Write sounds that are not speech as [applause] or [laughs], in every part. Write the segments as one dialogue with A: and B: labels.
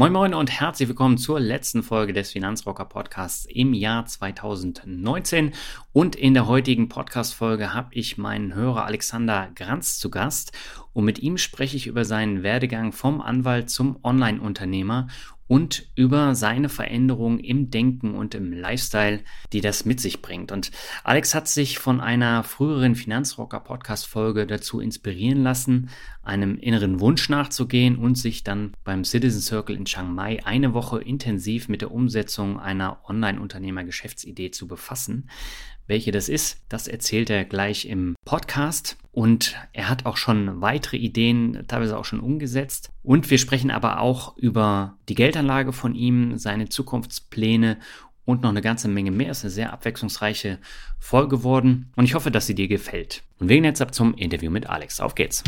A: Moin Moin und herzlich willkommen zur letzten Folge des Finanzrocker Podcasts im Jahr 2019. Und in der heutigen Podcast-Folge habe ich meinen Hörer Alexander Granz zu Gast und mit ihm spreche ich über seinen Werdegang vom Anwalt zum Online-Unternehmer und über seine Veränderungen im Denken und im Lifestyle, die das mit sich bringt. Und Alex hat sich von einer früheren Finanzrocker Podcast Folge dazu inspirieren lassen, einem inneren Wunsch nachzugehen und sich dann beim Citizen Circle in Chiang Mai eine Woche intensiv mit der Umsetzung einer Online-Unternehmer Geschäftsidee zu befassen. Welche das ist, das erzählt er gleich im Podcast. Und er hat auch schon weitere Ideen, teilweise auch schon umgesetzt. Und wir sprechen aber auch über die Geldanlage von ihm, seine Zukunftspläne und noch eine ganze Menge mehr. Es ist eine sehr abwechslungsreiche Folge geworden und ich hoffe, dass sie dir gefällt. Und wegen jetzt ab zum Interview mit Alex. Auf geht's!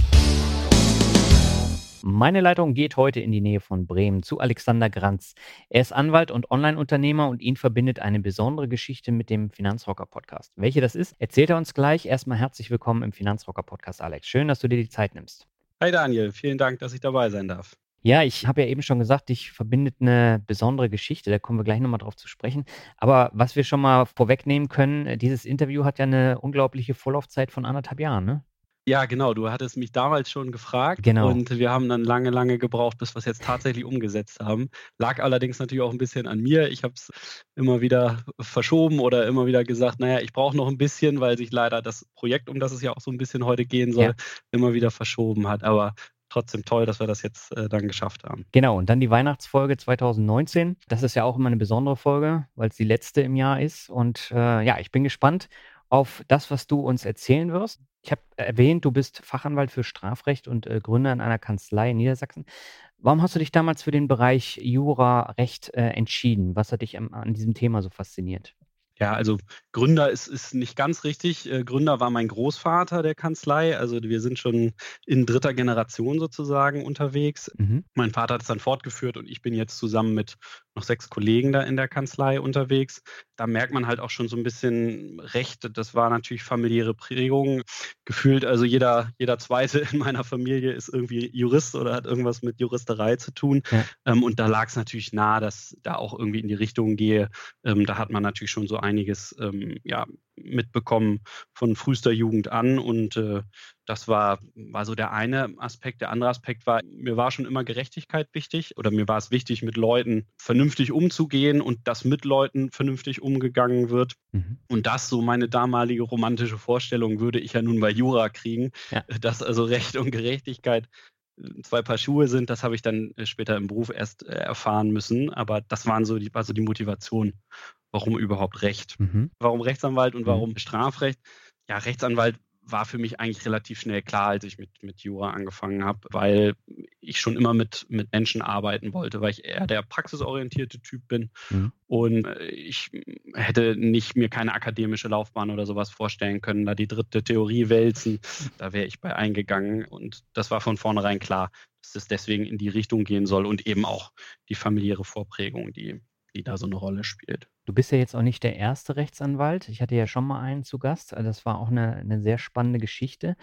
A: Meine Leitung geht heute in die Nähe von Bremen zu Alexander Granz. Er ist Anwalt und Online-Unternehmer und ihn verbindet eine besondere Geschichte mit dem Finanzrocker-Podcast. Welche das ist, erzählt er uns gleich. Erstmal herzlich willkommen im Finanzrocker-Podcast, Alex. Schön, dass du dir die Zeit nimmst.
B: Hi Daniel, vielen Dank, dass ich dabei sein darf.
A: Ja, ich habe ja eben schon gesagt, dich verbindet eine besondere Geschichte. Da kommen wir gleich nochmal drauf zu sprechen. Aber was wir schon mal vorwegnehmen können, dieses Interview hat ja eine unglaubliche Vorlaufzeit von anderthalb Jahren, ne?
B: Ja, genau. Du hattest mich damals schon gefragt
A: Genau.
B: und wir haben dann lange, lange gebraucht, bis wir es jetzt tatsächlich umgesetzt haben. Lag allerdings natürlich auch ein bisschen an mir. Ich habe es immer wieder verschoben oder immer wieder gesagt, naja, ich brauche noch ein bisschen, weil sich leider das Projekt, um das es ja auch so ein bisschen heute gehen soll,
A: Ja.
B: immer wieder verschoben hat. Aber trotzdem toll, dass wir das jetzt äh, dann geschafft haben.
A: Genau, und dann die Weihnachtsfolge 2019. Das ist ja auch immer eine besondere Folge, weil es die letzte im Jahr ist. Und äh, ja, ich bin gespannt auf das, was du uns erzählen wirst. Ich habe erwähnt, du bist Fachanwalt für Strafrecht und äh, Gründer in einer Kanzlei in Niedersachsen. Warum hast du dich damals für den Bereich Jura-Recht äh, entschieden? Was hat dich am, an diesem Thema so fasziniert?
B: Ja, also Gründer ist, ist nicht ganz richtig. Äh, Gründer war mein Großvater der Kanzlei. Also wir sind schon in dritter Generation sozusagen unterwegs.
A: Mhm.
B: Mein Vater hat es dann fortgeführt und ich bin jetzt zusammen mit noch sechs Kollegen da in der Kanzlei unterwegs. Da merkt man halt auch schon so ein bisschen Recht. Das war natürlich familiäre Prägung. Gefühlt, also jeder, jeder Zweite in meiner Familie ist irgendwie Jurist oder hat irgendwas mit Juristerei zu tun.
A: Ja.
B: Ähm, und da lag es natürlich nahe, dass da auch irgendwie in die Richtung gehe. Ähm, da hat man natürlich schon so einiges ähm, ja, mitbekommen von frühester Jugend an. Und äh, das war, war so der eine Aspekt. Der andere Aspekt war, mir war schon immer Gerechtigkeit wichtig oder mir war es wichtig, mit Leuten vernünftig umzugehen und dass mit Leuten vernünftig umgegangen wird.
A: Mhm.
B: Und das, so meine damalige romantische Vorstellung, würde ich ja nun bei Jura kriegen,
A: Ja.
B: dass also Recht und Gerechtigkeit zwei Paar Schuhe sind. Das habe ich dann äh, später im Beruf erst äh, erfahren müssen. Aber das waren so die, war so die Motivation, warum überhaupt Recht
A: Mhm.
B: warum Rechtsanwalt und
A: Mhm.
B: warum Strafrecht? Ja, Rechtsanwalt war für mich eigentlich relativ schnell klar, als ich mit, mit Jura angefangen habe, weil ich schon immer mit, mit Menschen arbeiten wollte, weil ich eher der praxisorientierte Typ bin.
A: Mhm.
B: Und äh, ich hätte nicht mir keine akademische Laufbahn oder sowas vorstellen können, da die dritte Theorie wälzen, da wäre ich bei eingegangen. Und das war von vornherein klar, dass es deswegen in die Richtung gehen soll und eben auch die familiäre Vorprägung, die, die da so eine Rolle spielt.
A: Du bist ja jetzt auch nicht der erste Rechtsanwalt. Ich hatte ja schon mal einen zu Gast. Also Das war auch eine, eine sehr spannende Geschichte.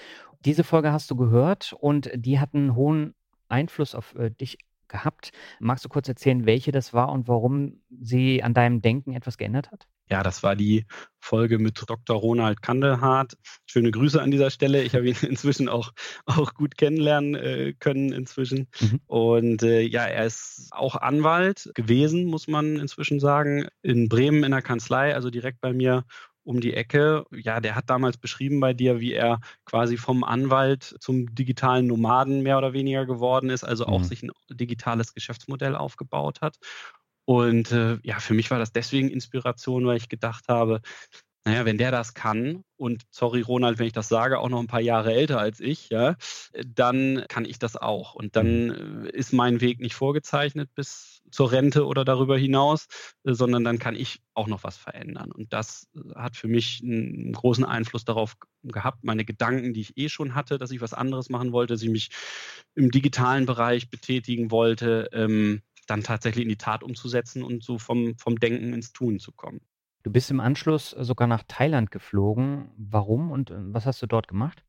A: Diese Folge hast du gehört und die hat einen hohen Einfluss auf äh, dich gehabt. Magst du kurz erzählen, welche das war und warum sie an deinem Denken etwas geändert hat?
B: Ja, das war die Folge mit Dr. Ronald Kandelhardt. Schöne Grüße an dieser Stelle. Ich habe ihn [laughs] inzwischen auch, auch gut kennenlernen äh, können inzwischen. Mhm. Und äh, ja, er ist auch Anwalt gewesen, muss man inzwischen sagen, in Bremen in der Kanzlei, also direkt bei mir um die Ecke. Ja, der hat damals beschrieben bei dir, wie er quasi vom Anwalt zum digitalen Nomaden mehr oder weniger geworden ist, also auch mhm. sich ein digitales Geschäftsmodell aufgebaut hat. Und äh, ja, für mich war das deswegen Inspiration, weil ich gedacht habe, naja, wenn der das kann und sorry Ronald, wenn ich das sage, auch noch ein paar Jahre älter als ich, ja, dann kann ich das auch. Und dann mhm. äh, ist mein Weg nicht vorgezeichnet bis zur Rente oder darüber hinaus, äh, sondern dann kann ich auch noch was verändern. Und das äh, hat für mich einen großen Einfluss darauf gehabt, meine Gedanken, die ich eh schon hatte, dass ich was anderes machen wollte, dass ich mich im digitalen Bereich betätigen wollte, ähm, dann tatsächlich in die Tat umzusetzen und so vom, vom Denken ins Tun zu kommen.
A: Du bist im Anschluss sogar nach Thailand geflogen. Warum und äh, was hast du dort gemacht?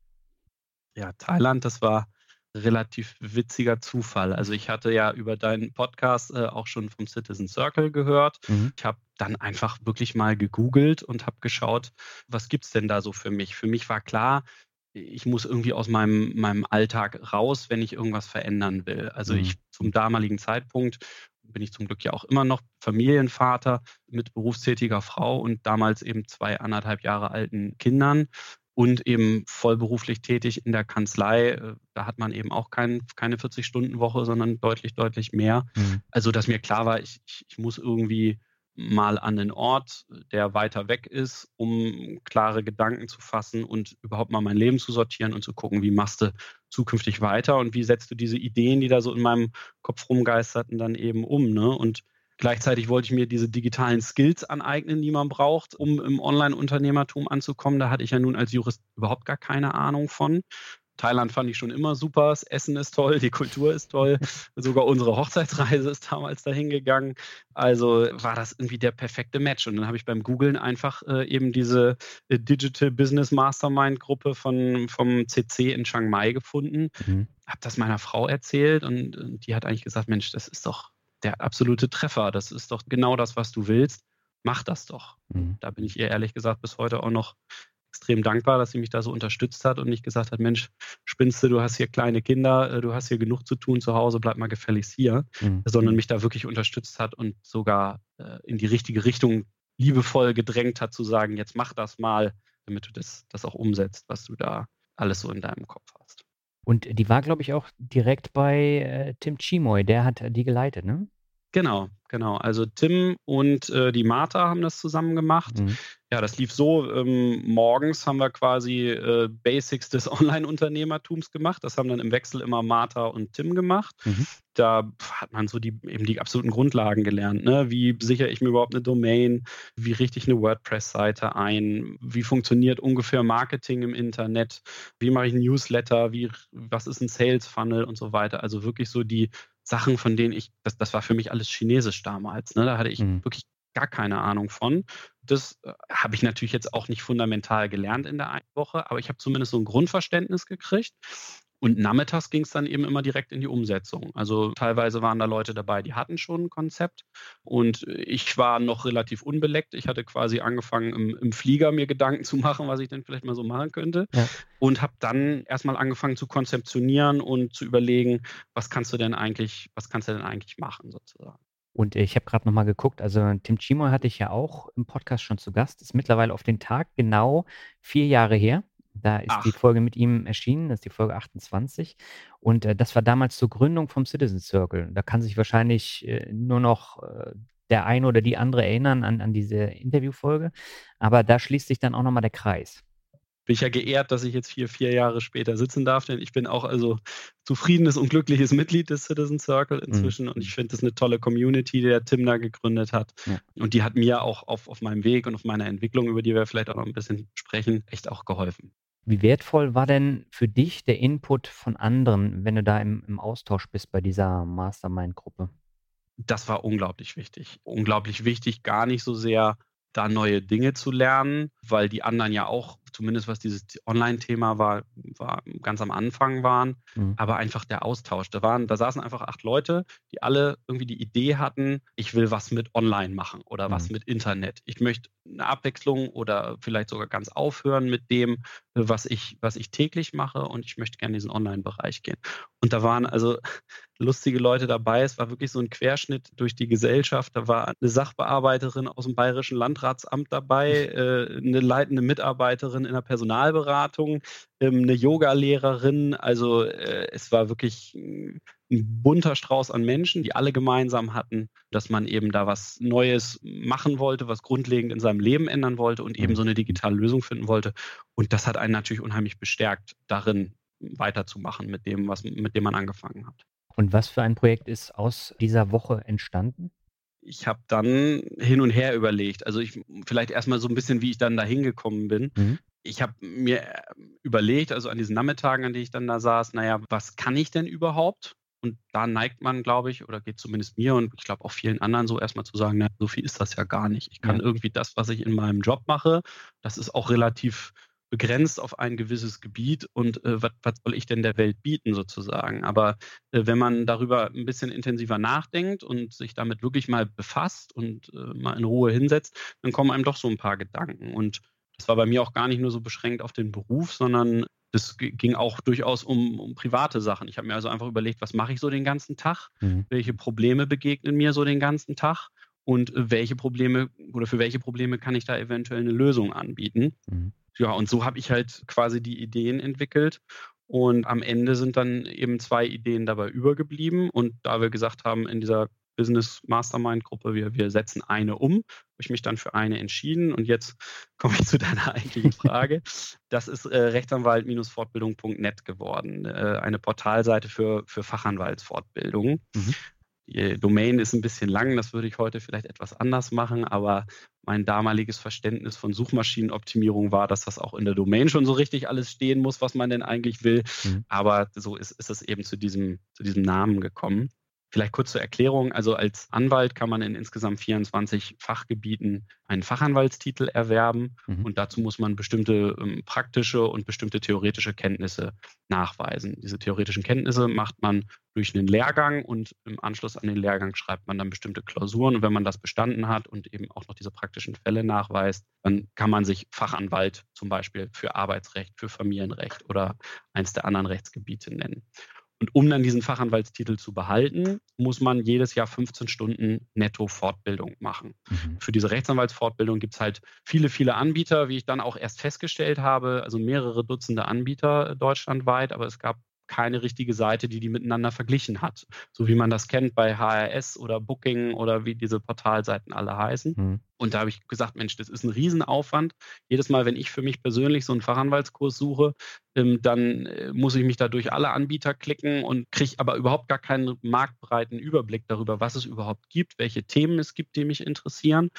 B: Ja, Thailand, das war relativ witziger Zufall. Also ich hatte ja über deinen Podcast äh, auch schon vom Citizen Circle gehört. Mhm. Ich habe dann einfach wirklich mal gegoogelt und habe geschaut, was gibt es denn da so für mich? Für mich war klar, ich muss irgendwie aus meinem, meinem Alltag raus, wenn ich irgendwas verändern will. Also mhm. ich zum damaligen Zeitpunkt bin ich zum Glück ja auch immer noch Familienvater mit berufstätiger Frau und damals eben zwei anderthalb Jahre alten Kindern und eben vollberuflich tätig in der Kanzlei. Da hat man eben auch kein, keine 40-Stunden-Woche, sondern deutlich, deutlich mehr. Mhm. Also, dass mir klar war, ich, ich, ich muss irgendwie mal an den Ort, der weiter weg ist, um klare Gedanken zu fassen und überhaupt mal mein Leben zu sortieren und zu gucken, wie machst du zukünftig weiter und wie setzt du diese Ideen, die da so in meinem Kopf rumgeisterten, dann eben um. Ne? Und gleichzeitig wollte ich mir diese digitalen Skills aneignen, die man braucht, um im Online-Unternehmertum anzukommen. Da hatte ich ja nun als Jurist überhaupt gar keine Ahnung von. Thailand fand ich schon immer super. Das Essen ist toll, die Kultur ist toll. Sogar unsere Hochzeitsreise ist damals dahin gegangen. Also war das irgendwie der perfekte Match. Und dann habe ich beim Googlen einfach äh, eben diese äh, Digital Business Mastermind Gruppe von, vom CC in Chiang Mai gefunden. Mhm. Habe das meiner Frau erzählt und, und die hat eigentlich gesagt, Mensch, das ist doch der absolute Treffer. Das ist doch genau das, was du willst. Mach das doch. Mhm. Da bin ich ihr ehrlich gesagt bis heute auch noch extrem dankbar, dass sie mich da so unterstützt hat und nicht gesagt hat, Mensch, spinnst du, du hast hier kleine Kinder, äh, du hast hier genug zu tun zu Hause, bleib mal gefälligst hier, mhm. sondern mich da wirklich unterstützt hat und sogar äh, in die richtige Richtung liebevoll gedrängt hat zu sagen, jetzt mach das mal, damit du das, das auch umsetzt, was du da alles so in deinem Kopf hast.
A: Und die war, glaube ich, auch direkt bei äh, Tim Chimoy, der hat die geleitet, ne?
B: Genau, genau. Also Tim und äh, die Martha haben das zusammen gemacht. Mhm. Ja, das lief so. Ähm, morgens haben wir quasi äh, Basics des [laughs] Online-Unternehmertums gemacht. Das haben dann im Wechsel immer Martha und Tim gemacht. Mhm. Da hat man so die eben die absoluten Grundlagen gelernt. Ne? Wie sichere ich mir überhaupt eine Domain? Wie richte ich eine WordPress-Seite ein? Wie funktioniert ungefähr Marketing im Internet? Wie mache ich ein Newsletter? Wie, was ist ein Sales-Funnel und so weiter? Also wirklich so die Sachen, von denen ich, das, das war für mich alles Chinesisch damals. Ne? Da hatte ich mhm. wirklich gar keine Ahnung von. Das äh, habe ich natürlich jetzt auch nicht fundamental gelernt in der einen Woche, aber ich habe zumindest so ein Grundverständnis gekriegt. Und nachmittags ging es dann eben immer direkt in die Umsetzung. Also teilweise waren da Leute dabei, die hatten schon ein Konzept. Und ich war noch relativ unbeleckt. Ich hatte quasi angefangen, im, im Flieger mir Gedanken zu machen, was ich denn vielleicht mal so machen könnte. Ja. Und habe dann erstmal angefangen zu konzeptionieren und zu überlegen, was kannst du denn eigentlich, was kannst du denn eigentlich machen, sozusagen.
A: Und ich habe gerade nochmal geguckt, also Tim Chimoy hatte ich ja auch im Podcast schon zu Gast, ist mittlerweile auf den Tag genau vier Jahre her. Da ist Ach. die Folge mit ihm erschienen, das ist die Folge 28. Und äh, das war damals zur Gründung vom Citizen Circle. Da kann sich wahrscheinlich äh, nur noch äh, der eine oder die andere erinnern an, an diese Interviewfolge. Aber da schließt sich dann auch nochmal der Kreis.
B: Bin ich ja geehrt, dass ich jetzt hier vier Jahre später sitzen darf, denn ich bin auch also zufriedenes und glückliches Mitglied des Citizen Circle mhm. inzwischen mhm. und ich finde das eine tolle Community, die der Tim da gegründet hat. Ja. Und die hat mir auch auf, auf meinem Weg und auf meiner Entwicklung, über die wir vielleicht auch noch ein bisschen sprechen, echt auch geholfen.
A: Wie wertvoll war denn für dich der Input von anderen, wenn du da im, im Austausch bist bei dieser Mastermind-Gruppe?
B: Das war unglaublich wichtig. Unglaublich wichtig, gar nicht so sehr da neue Dinge zu lernen, weil die anderen ja auch, zumindest was dieses Online-Thema war, war, ganz am Anfang waren, mhm. aber einfach der Austausch. Da waren, da saßen einfach acht Leute, die alle irgendwie die Idee hatten, ich will was mit Online machen oder mhm. was mit Internet. Ich möchte eine Abwechslung oder vielleicht sogar ganz aufhören mit dem, was ich, was ich täglich mache und ich möchte gerne in diesen Online-Bereich gehen. Und da waren also [laughs] lustige Leute dabei. Es war wirklich so ein Querschnitt durch die Gesellschaft. Da war eine Sachbearbeiterin aus dem Bayerischen Landratsamt dabei, [laughs] äh, eine leitende Mitarbeiterin in der Personalberatung, ähm, eine Yogalehrerin. Also äh, es war wirklich ein bunter Strauß an Menschen, die alle gemeinsam hatten, dass man eben da was Neues machen wollte, was grundlegend in seinem Leben ändern wollte und eben mhm. so eine digitale Lösung finden wollte. Und das hat einen natürlich unheimlich bestärkt, darin weiterzumachen mit dem, was, mit dem man angefangen hat.
A: Und was für ein Projekt ist aus dieser Woche entstanden?
B: Ich habe dann hin und her überlegt. Also ich vielleicht erstmal so ein bisschen, wie ich dann da hingekommen bin. Mhm. Ich habe mir äh, überlegt, also an diesen Nachmittagen, an denen ich dann da saß, naja, was kann ich denn überhaupt? Und da neigt man, glaube ich, oder geht zumindest mir und ich glaube auch vielen anderen so erstmal zu sagen, na, so viel ist das ja gar nicht. Ich kann ja. irgendwie das, was ich in meinem Job mache, das ist auch relativ begrenzt auf ein gewisses Gebiet und äh, was, was soll ich denn der Welt bieten sozusagen. Aber äh, wenn man darüber ein bisschen intensiver nachdenkt und sich damit wirklich mal befasst und äh, mal in Ruhe hinsetzt, dann kommen einem doch so ein paar Gedanken. Und das war bei mir auch gar nicht nur so beschränkt auf den Beruf, sondern das ging auch durchaus um, um private Sachen. Ich habe mir also einfach überlegt, was mache ich so den ganzen Tag? Mhm. Welche Probleme begegnen mir so den ganzen Tag? Und äh, welche Probleme oder für welche Probleme kann ich da eventuell eine Lösung anbieten? Mhm ja, und so habe ich halt quasi die Ideen entwickelt. Und am Ende sind dann eben zwei Ideen dabei übergeblieben. Und da wir gesagt haben, in dieser Business Mastermind Gruppe, wir, wir setzen eine um, habe ich mich dann für eine entschieden. Und jetzt [laughs] komme ich zu deiner eigentlichen Frage. Das ist äh, Rechtsanwalt-fortbildung.net geworden, äh, eine Portalseite für, für Fachanwaltsfortbildung. Mhm. Die Domain ist ein bisschen lang, das würde ich heute vielleicht etwas anders machen, aber mein damaliges Verständnis von Suchmaschinenoptimierung war, dass das auch in der Domain schon so richtig alles stehen muss, was man denn eigentlich will. Mhm. Aber so ist, ist es eben zu diesem, zu diesem Namen gekommen. Vielleicht kurz zur Erklärung. Also als Anwalt kann man in insgesamt 24 Fachgebieten einen Fachanwaltstitel erwerben mhm. und dazu muss man bestimmte ähm, praktische und bestimmte theoretische Kenntnisse nachweisen. Diese theoretischen Kenntnisse macht man durch einen Lehrgang und im Anschluss an den Lehrgang schreibt man dann bestimmte Klausuren. Und wenn man das bestanden hat und eben auch noch diese praktischen Fälle nachweist, dann kann man sich Fachanwalt zum Beispiel für Arbeitsrecht, für Familienrecht oder eins der anderen Rechtsgebiete nennen. Und um dann diesen Fachanwaltstitel zu behalten, muss man jedes Jahr 15 Stunden netto Fortbildung machen. Mhm. Für diese Rechtsanwaltsfortbildung gibt es halt viele, viele Anbieter, wie ich dann auch erst festgestellt habe, also mehrere Dutzende Anbieter deutschlandweit, aber es gab keine richtige Seite, die die miteinander verglichen hat. So wie man das kennt bei HRS oder Booking oder wie diese Portalseiten alle heißen. Mhm. Und da habe ich gesagt, Mensch, das ist ein Riesenaufwand. Jedes Mal, wenn ich für mich persönlich so einen Fachanwaltskurs suche, ähm, dann äh, muss ich mich da durch alle Anbieter klicken und kriege aber überhaupt gar keinen marktbreiten Überblick darüber, was es überhaupt gibt, welche Themen es gibt, die mich interessieren.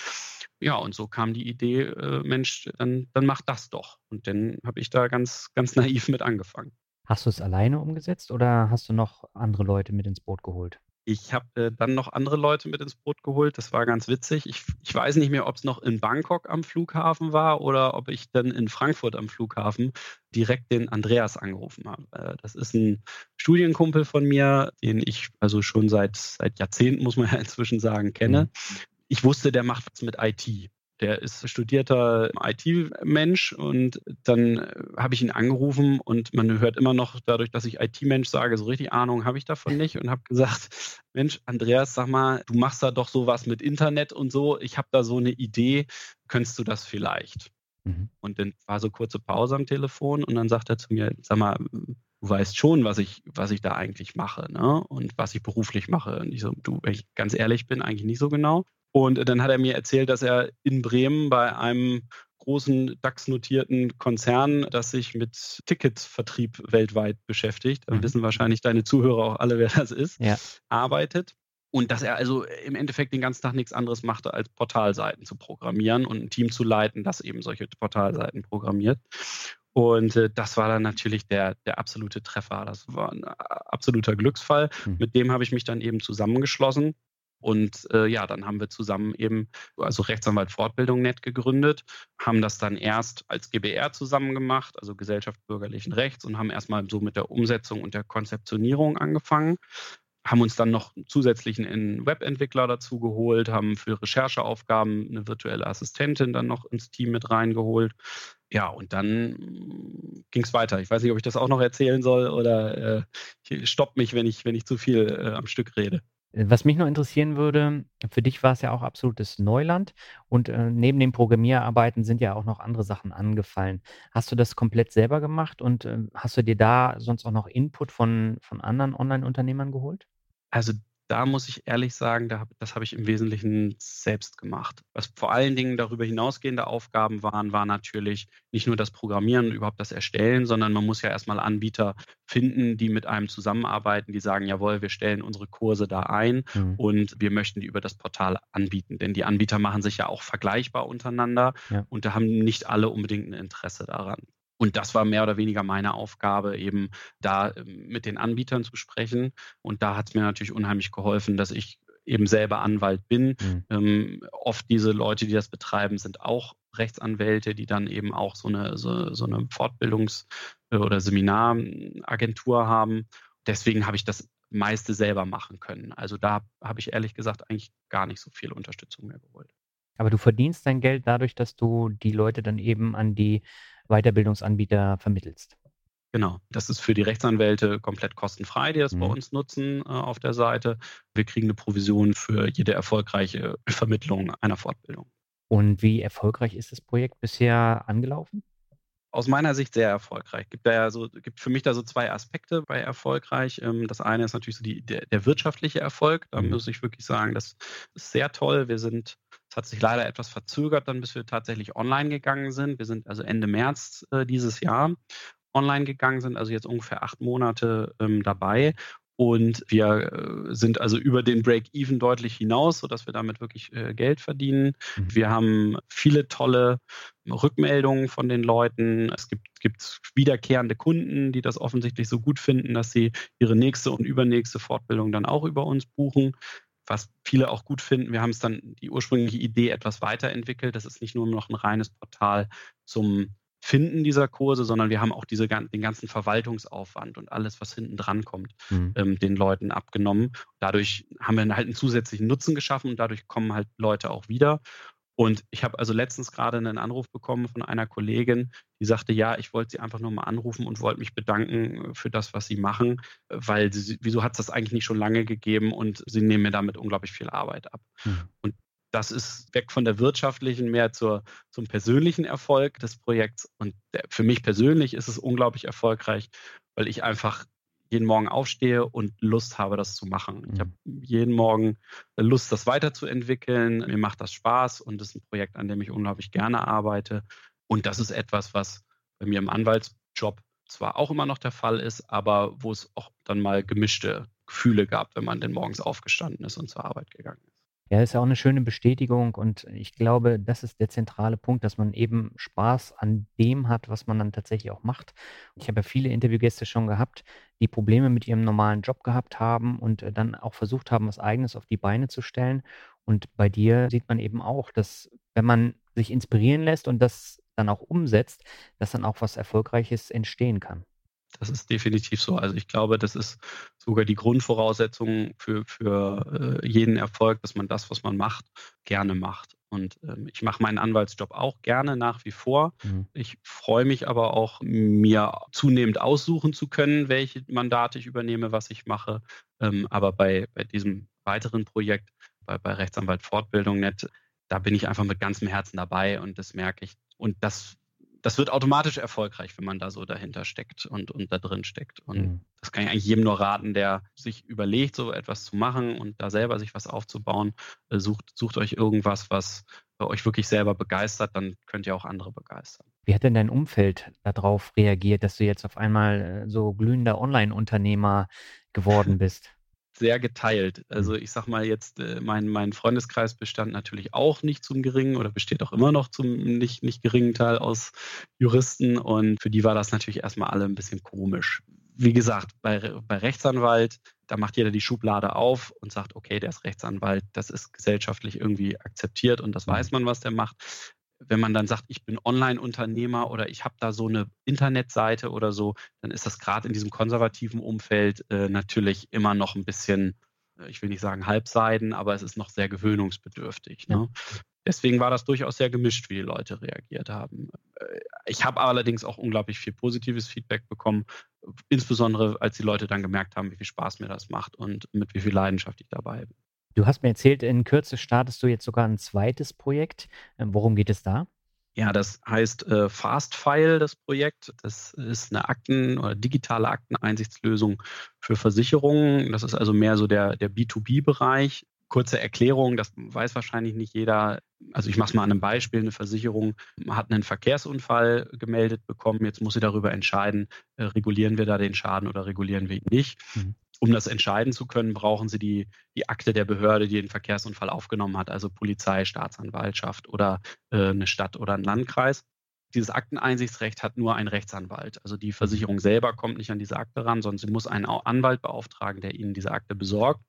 B: Ja, und so kam die Idee, äh, Mensch, dann, dann mach das doch. Und dann habe ich da ganz, ganz naiv mit angefangen.
A: Hast du es alleine umgesetzt oder hast du noch andere Leute mit ins Boot geholt?
B: Ich habe äh, dann noch andere Leute mit ins Boot geholt. Das war ganz witzig. Ich, ich weiß nicht mehr, ob es noch in Bangkok am Flughafen war oder ob ich dann in Frankfurt am Flughafen direkt den Andreas angerufen habe. Äh, das ist ein Studienkumpel von mir, den ich also schon seit, seit Jahrzehnten, muss man ja [laughs] inzwischen sagen, kenne. Mhm. Ich wusste, der macht was mit IT der ist studierter IT-Mensch und dann äh, habe ich ihn angerufen und man hört immer noch dadurch, dass ich IT-Mensch sage, so richtig Ahnung habe ich davon nicht und habe gesagt, [laughs] Mensch, Andreas, sag mal, du machst da doch sowas mit Internet und so, ich habe da so eine Idee, könntest du das vielleicht? Mhm. Und dann war so kurze Pause am Telefon und dann sagt er zu mir, sag mal, du weißt schon, was ich, was ich da eigentlich mache, ne? Und was ich beruflich mache. Und ich so, du, wenn ich ganz ehrlich bin, eigentlich nicht so genau. Und dann hat er mir erzählt, dass er in Bremen bei einem großen DAX-notierten Konzern, das sich mit Ticketvertrieb weltweit beschäftigt, dann mhm. wissen wahrscheinlich deine Zuhörer auch alle, wer das ist, ja. arbeitet. Und dass er also im Endeffekt den ganzen Tag nichts anderes machte, als Portalseiten zu programmieren und ein Team zu leiten, das eben solche Portalseiten programmiert. Und äh, das war dann natürlich der, der absolute Treffer. Das war ein absoluter Glücksfall. Mhm. Mit dem habe ich mich dann eben zusammengeschlossen Und äh, ja, dann haben wir zusammen eben, also Rechtsanwalt Fortbildung Net gegründet, haben das dann erst als GBR zusammen gemacht, also Gesellschaft bürgerlichen Rechts, und haben erstmal so mit der Umsetzung und der Konzeptionierung angefangen haben uns dann noch zusätzlichen Webentwickler dazu geholt, haben für Rechercheaufgaben eine virtuelle Assistentin dann noch ins Team mit reingeholt. Ja, und dann ging es weiter. Ich weiß nicht, ob ich das auch noch erzählen soll oder äh, stopp mich, wenn ich, wenn ich zu viel äh, am Stück rede.
A: Was mich noch interessieren würde, für dich war es ja auch absolutes Neuland und äh, neben den Programmierarbeiten sind ja auch noch andere Sachen angefallen. Hast du das komplett selber gemacht und äh, hast du dir da sonst auch noch Input von, von anderen Online-Unternehmern geholt?
B: Also da muss ich ehrlich sagen, da, das habe ich im Wesentlichen selbst gemacht. Was vor allen Dingen darüber hinausgehende Aufgaben waren, war natürlich nicht nur das Programmieren und überhaupt das Erstellen, sondern man muss ja erstmal Anbieter finden, die mit einem zusammenarbeiten, die sagen, jawohl, wir stellen unsere Kurse da ein mhm. und wir möchten die über das Portal anbieten. Denn die Anbieter machen sich ja auch vergleichbar untereinander ja. und da haben nicht alle unbedingt ein Interesse daran. Und das war mehr oder weniger meine Aufgabe, eben da ähm, mit den Anbietern zu sprechen. Und da hat es mir natürlich unheimlich geholfen, dass ich eben selber Anwalt bin. Mhm. Ähm, oft diese Leute, die das betreiben, sind auch Rechtsanwälte, die dann eben auch so eine, so, so eine Fortbildungs- äh, oder Seminaragentur haben. Deswegen habe ich das meiste selber machen können. Also da habe ich ehrlich gesagt eigentlich gar nicht so viel Unterstützung mehr geholt.
A: Aber du verdienst dein Geld dadurch, dass du die Leute dann eben an die Weiterbildungsanbieter vermittelst.
B: Genau, das ist für die Rechtsanwälte komplett kostenfrei, die das mhm. bei uns nutzen äh, auf der Seite. Wir kriegen eine Provision für jede erfolgreiche Vermittlung einer Fortbildung.
A: Und wie erfolgreich ist das Projekt bisher angelaufen?
B: Aus meiner Sicht sehr erfolgreich. Gibt da ja so, gibt für mich da so zwei Aspekte bei erfolgreich. Ähm, das eine ist natürlich so die, der, der wirtschaftliche Erfolg. Da mhm. muss ich wirklich sagen, das ist sehr toll. Wir sind es hat sich leider etwas verzögert, dann bis wir tatsächlich online gegangen sind. Wir sind also Ende März äh, dieses Jahr online gegangen, sind also jetzt ungefähr acht Monate ähm, dabei. Und wir äh, sind also über den Break-Even deutlich hinaus, sodass wir damit wirklich äh, Geld verdienen. Mhm. Wir haben viele tolle Rückmeldungen von den Leuten. Es gibt, gibt wiederkehrende Kunden, die das offensichtlich so gut finden, dass sie ihre nächste und übernächste Fortbildung dann auch über uns buchen was viele auch gut finden. Wir haben es dann die ursprüngliche Idee etwas weiterentwickelt. Das ist nicht nur noch ein reines Portal zum Finden dieser Kurse, sondern wir haben auch diese, den ganzen Verwaltungsaufwand und alles, was hinten dran kommt, mhm. ähm, den Leuten abgenommen. Dadurch haben wir halt einen zusätzlichen Nutzen geschaffen und dadurch kommen halt Leute auch wieder. Und ich habe also letztens gerade einen Anruf bekommen von einer Kollegin, die sagte, ja, ich wollte sie einfach nur mal anrufen und wollte mich bedanken äh, für das, was sie machen, weil sie, wieso hat es das eigentlich nicht schon lange gegeben und sie nehmen mir damit unglaublich viel Arbeit ab. Mhm. Und das ist weg von der wirtschaftlichen mehr zur, zum persönlichen Erfolg des Projekts. Und der, für mich persönlich ist es unglaublich erfolgreich, weil ich einfach jeden Morgen aufstehe und Lust habe, das zu machen. Ich mhm. habe jeden Morgen Lust, das weiterzuentwickeln. Mir macht das Spaß und es ist ein Projekt, an dem ich unglaublich gerne arbeite. Und das ist etwas, was bei mir im Anwaltsjob zwar auch immer noch der Fall ist, aber wo es auch dann mal gemischte Gefühle gab, wenn man denn morgens aufgestanden ist und zur Arbeit gegangen ist.
A: Ja, ist ja auch eine schöne Bestätigung und ich glaube, das ist der zentrale Punkt, dass man eben Spaß an dem hat, was man dann tatsächlich auch macht. Ich habe ja viele Interviewgäste schon gehabt, die Probleme mit ihrem normalen Job gehabt haben und äh, dann auch versucht haben, was Eigenes auf die Beine zu stellen. Und bei dir sieht man eben auch, dass wenn man sich inspirieren lässt und das dann auch umsetzt, dass dann auch was Erfolgreiches entstehen kann.
B: Das ist definitiv so. Also ich glaube, das ist sogar die Grundvoraussetzung für, für äh, jeden Erfolg, dass man das, was man macht, gerne macht. Und ähm, ich mache meinen Anwaltsjob auch gerne nach wie vor. Mhm. Ich freue mich aber auch, mir zunehmend aussuchen zu können, welche Mandate ich übernehme, was ich mache. Ähm, aber bei, bei diesem weiteren Projekt, bei, bei Rechtsanwalt Fortbildung Net, da bin ich einfach mit ganzem Herzen dabei und das merke ich. Und das das wird automatisch erfolgreich, wenn man da so dahinter steckt und, und da drin steckt. Und mhm. das kann ich eigentlich jedem nur raten, der sich überlegt, so etwas zu machen und da selber sich was aufzubauen. Äh, sucht, sucht euch irgendwas, was euch wirklich selber begeistert, dann könnt ihr auch andere begeistern.
A: Wie hat denn dein Umfeld darauf reagiert, dass du jetzt auf einmal äh, so glühender Online-Unternehmer geworden [laughs] bist?
B: Sehr geteilt. Also mhm. ich sag mal jetzt, äh, mein, mein Freundeskreis bestand natürlich auch nicht zum geringen oder besteht auch immer noch zum nicht, nicht geringen Teil aus Juristen und für die war das natürlich erstmal alle ein bisschen komisch. wie gesagt, bei, bei Rechtsanwalt, da macht jeder die Schublade auf und sagt, okay, der ist Rechtsanwalt, das ist gesellschaftlich irgendwie akzeptiert und das weiß man, was der macht. Wenn man dann sagt, ich bin Online-Unternehmer oder ich habe da so eine Internetseite oder so, dann ist das gerade in diesem konservativen Umfeld äh, natürlich immer noch ein bisschen, äh, ich will nicht sagen halbseiden, aber es ist noch sehr gewöhnungsbedürftig. Ne? Deswegen war das durchaus sehr gemischt, wie die Leute reagiert haben. Äh, ich habe allerdings auch unglaublich viel positives Feedback bekommen, insbesondere als die Leute dann gemerkt haben, wie viel Spaß mir das macht und mit wie viel Leidenschaft ich dabei bin.
A: Du hast mir erzählt, in Kürze startest du jetzt sogar ein zweites Projekt. Ähm, worum geht es da?
B: Ja, das heißt äh, Fastfile, das Projekt. Das ist eine Akten- oder digitale Akteneinsichtslösung für Versicherungen. Das ist also mehr so der, der B2B-Bereich kurze Erklärung, das weiß wahrscheinlich nicht jeder. Also ich mache es mal an einem Beispiel. Eine Versicherung hat einen Verkehrsunfall gemeldet bekommen. Jetzt muss sie darüber entscheiden, äh, regulieren wir da den Schaden oder regulieren wir ihn nicht. Mhm. Um das entscheiden zu können, brauchen sie die, die Akte der Behörde, die den Verkehrsunfall aufgenommen hat, also Polizei, Staatsanwaltschaft oder äh, eine Stadt oder ein Landkreis dieses Akteneinsichtsrecht hat nur ein Rechtsanwalt. Also die Versicherung selber kommt nicht an diese Akte ran, sondern sie muss einen Anwalt beauftragen, der ihnen diese Akte besorgt.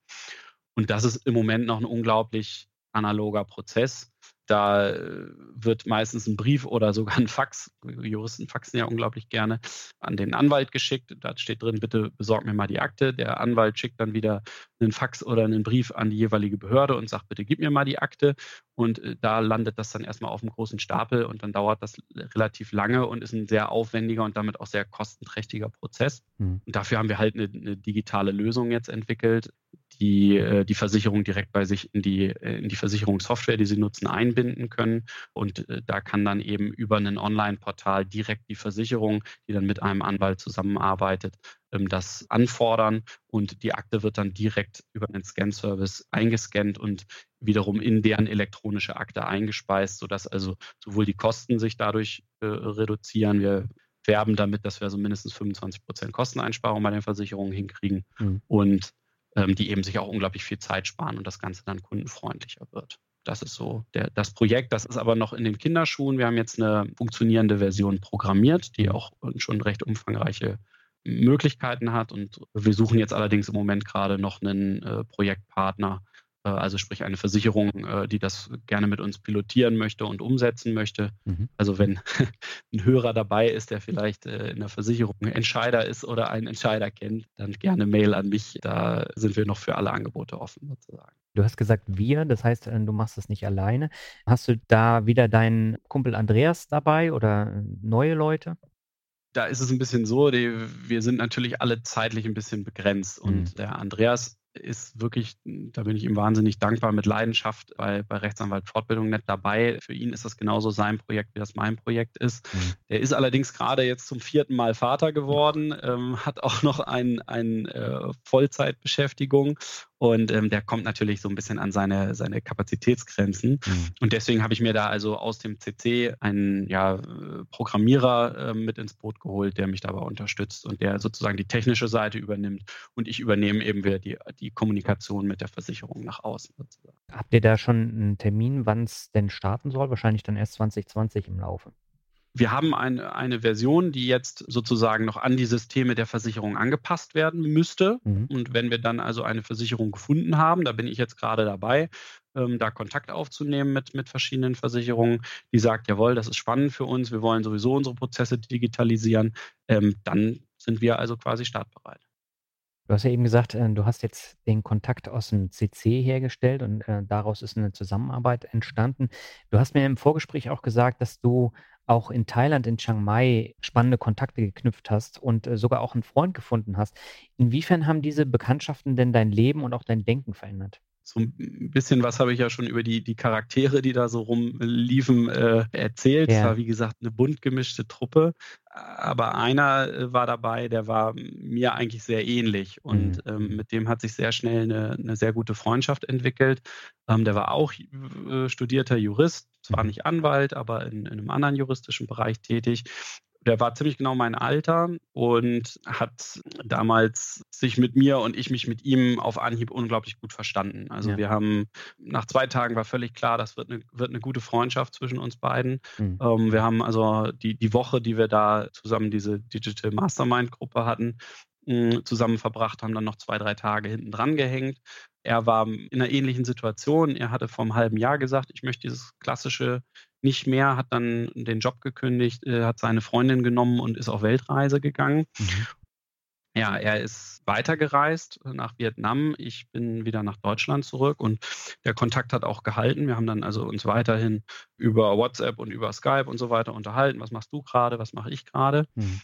B: Und das ist im Moment noch ein unglaublich analoger Prozess. Da äh, wird meistens ein Brief oder sogar ein Fax, Juristen faxen ja unglaublich gerne, an den Anwalt geschickt. Da steht drin, bitte besorg mir mal die Akte. Der Anwalt schickt dann wieder einen Fax oder einen Brief an die jeweilige Behörde und sagt, bitte gib mir mal die Akte. Und äh, da landet das dann erstmal auf einem großen Stapel und dann dauert das relativ lange und ist ein sehr aufwendiger und damit auch sehr kostenträchtiger Prozess. Mhm. Und dafür haben wir halt eine, eine digitale Lösung jetzt entwickelt, die äh, die Versicherung direkt bei sich in die, äh, in die Versicherungssoftware, die sie nutzen, einbinden können. Und da kann dann eben über ein Online-Portal direkt die Versicherung, die dann mit einem Anwalt zusammenarbeitet, das anfordern und die Akte wird dann direkt über einen Scan-Service eingescannt und wiederum in deren elektronische Akte eingespeist, sodass also sowohl die Kosten sich dadurch äh, reduzieren, wir werben damit, dass wir also mindestens 25 Prozent Kosteneinsparung bei den Versicherungen hinkriegen mhm. und ähm, die eben sich auch unglaublich viel Zeit sparen und das Ganze dann kundenfreundlicher wird. Das ist so der, das Projekt. Das ist aber noch in den Kinderschuhen. Wir haben jetzt eine funktionierende Version programmiert, die auch schon recht umfangreiche Möglichkeiten hat. Und wir suchen jetzt allerdings im Moment gerade noch einen äh, Projektpartner, äh, also sprich eine Versicherung, äh, die das gerne mit uns pilotieren möchte und umsetzen möchte. Mhm. Also wenn [laughs] ein Hörer dabei ist, der vielleicht äh, in der Versicherung Entscheider ist oder einen Entscheider kennt, dann gerne Mail an mich. Da sind wir noch für alle Angebote offen sozusagen.
A: Du hast gesagt wir, das heißt, du machst das nicht alleine. Hast du da wieder deinen Kumpel Andreas dabei oder neue Leute?
B: Da ist es ein bisschen so, die, wir sind natürlich alle zeitlich ein bisschen begrenzt und mhm. der Andreas ist wirklich, da bin ich ihm wahnsinnig dankbar, mit Leidenschaft bei, bei Rechtsanwalt Fortbildung nicht dabei. Für ihn ist das genauso sein Projekt, wie das mein Projekt ist. Mhm. Er ist allerdings gerade jetzt zum vierten Mal Vater geworden, ähm, hat auch noch ein, ein äh, Vollzeitbeschäftigung und ähm, der kommt natürlich so ein bisschen an seine, seine Kapazitätsgrenzen. Mhm. Und deswegen habe ich mir da also aus dem CC einen ja, Programmierer äh, mit ins Boot geholt, der mich dabei unterstützt und der sozusagen die technische Seite übernimmt. Und ich übernehme eben wieder die, die Kommunikation mit der Versicherung nach außen. Sozusagen.
A: Habt ihr da schon einen Termin, wann es denn starten soll? Wahrscheinlich dann erst 2020 im Laufe.
B: Wir haben eine, eine Version, die jetzt sozusagen noch an die Systeme der Versicherung angepasst werden müsste. Mhm. Und wenn wir dann also eine Versicherung gefunden haben, da bin ich jetzt gerade dabei, ähm, da Kontakt aufzunehmen mit, mit verschiedenen Versicherungen, die sagt, jawohl, das ist spannend für uns, wir wollen sowieso unsere Prozesse digitalisieren, ähm, dann sind wir also quasi startbereit.
A: Du hast ja eben gesagt, äh, du hast jetzt den Kontakt aus dem CC hergestellt und äh, daraus ist eine Zusammenarbeit entstanden. Du hast mir im Vorgespräch auch gesagt, dass du auch in Thailand, in Chiang Mai spannende Kontakte geknüpft hast und äh, sogar auch einen Freund gefunden hast. Inwiefern haben diese Bekanntschaften denn dein Leben und auch dein Denken verändert?
B: So ein bisschen was habe ich ja schon über die, die Charaktere, die da so rumliefen, äh, erzählt. Ja. Es war, wie gesagt, eine bunt gemischte Truppe. Aber einer äh, war dabei, der war mir eigentlich sehr ähnlich. Und mhm. ähm, mit dem hat sich sehr schnell eine, eine sehr gute Freundschaft entwickelt. Ähm, der war auch äh, studierter Jurist, zwar mhm. nicht Anwalt, aber in, in einem anderen juristischen Bereich tätig der war ziemlich genau mein Alter und hat damals sich mit mir und ich mich mit ihm auf Anhieb unglaublich gut verstanden. Also ja. wir haben nach zwei Tagen war völlig klar, das wird eine, wird eine gute Freundschaft zwischen uns beiden. Mhm. Ähm, wir haben also die, die Woche, die wir da zusammen diese Digital Mastermind Gruppe hatten, hm, zusammen verbracht, haben dann noch zwei, drei Tage hinten dran gehängt. Er war in einer ähnlichen Situation. Er hatte vor einem halben Jahr gesagt, ich möchte dieses klassische nicht mehr, hat dann den Job gekündigt, äh, hat seine Freundin genommen und ist auf Weltreise gegangen. Mhm. Ja, er ist weitergereist nach Vietnam. Ich bin wieder nach Deutschland zurück und der Kontakt hat auch gehalten. Wir haben dann also uns weiterhin über WhatsApp und über Skype und so weiter unterhalten. Was machst du gerade? Was mache ich gerade? Mhm.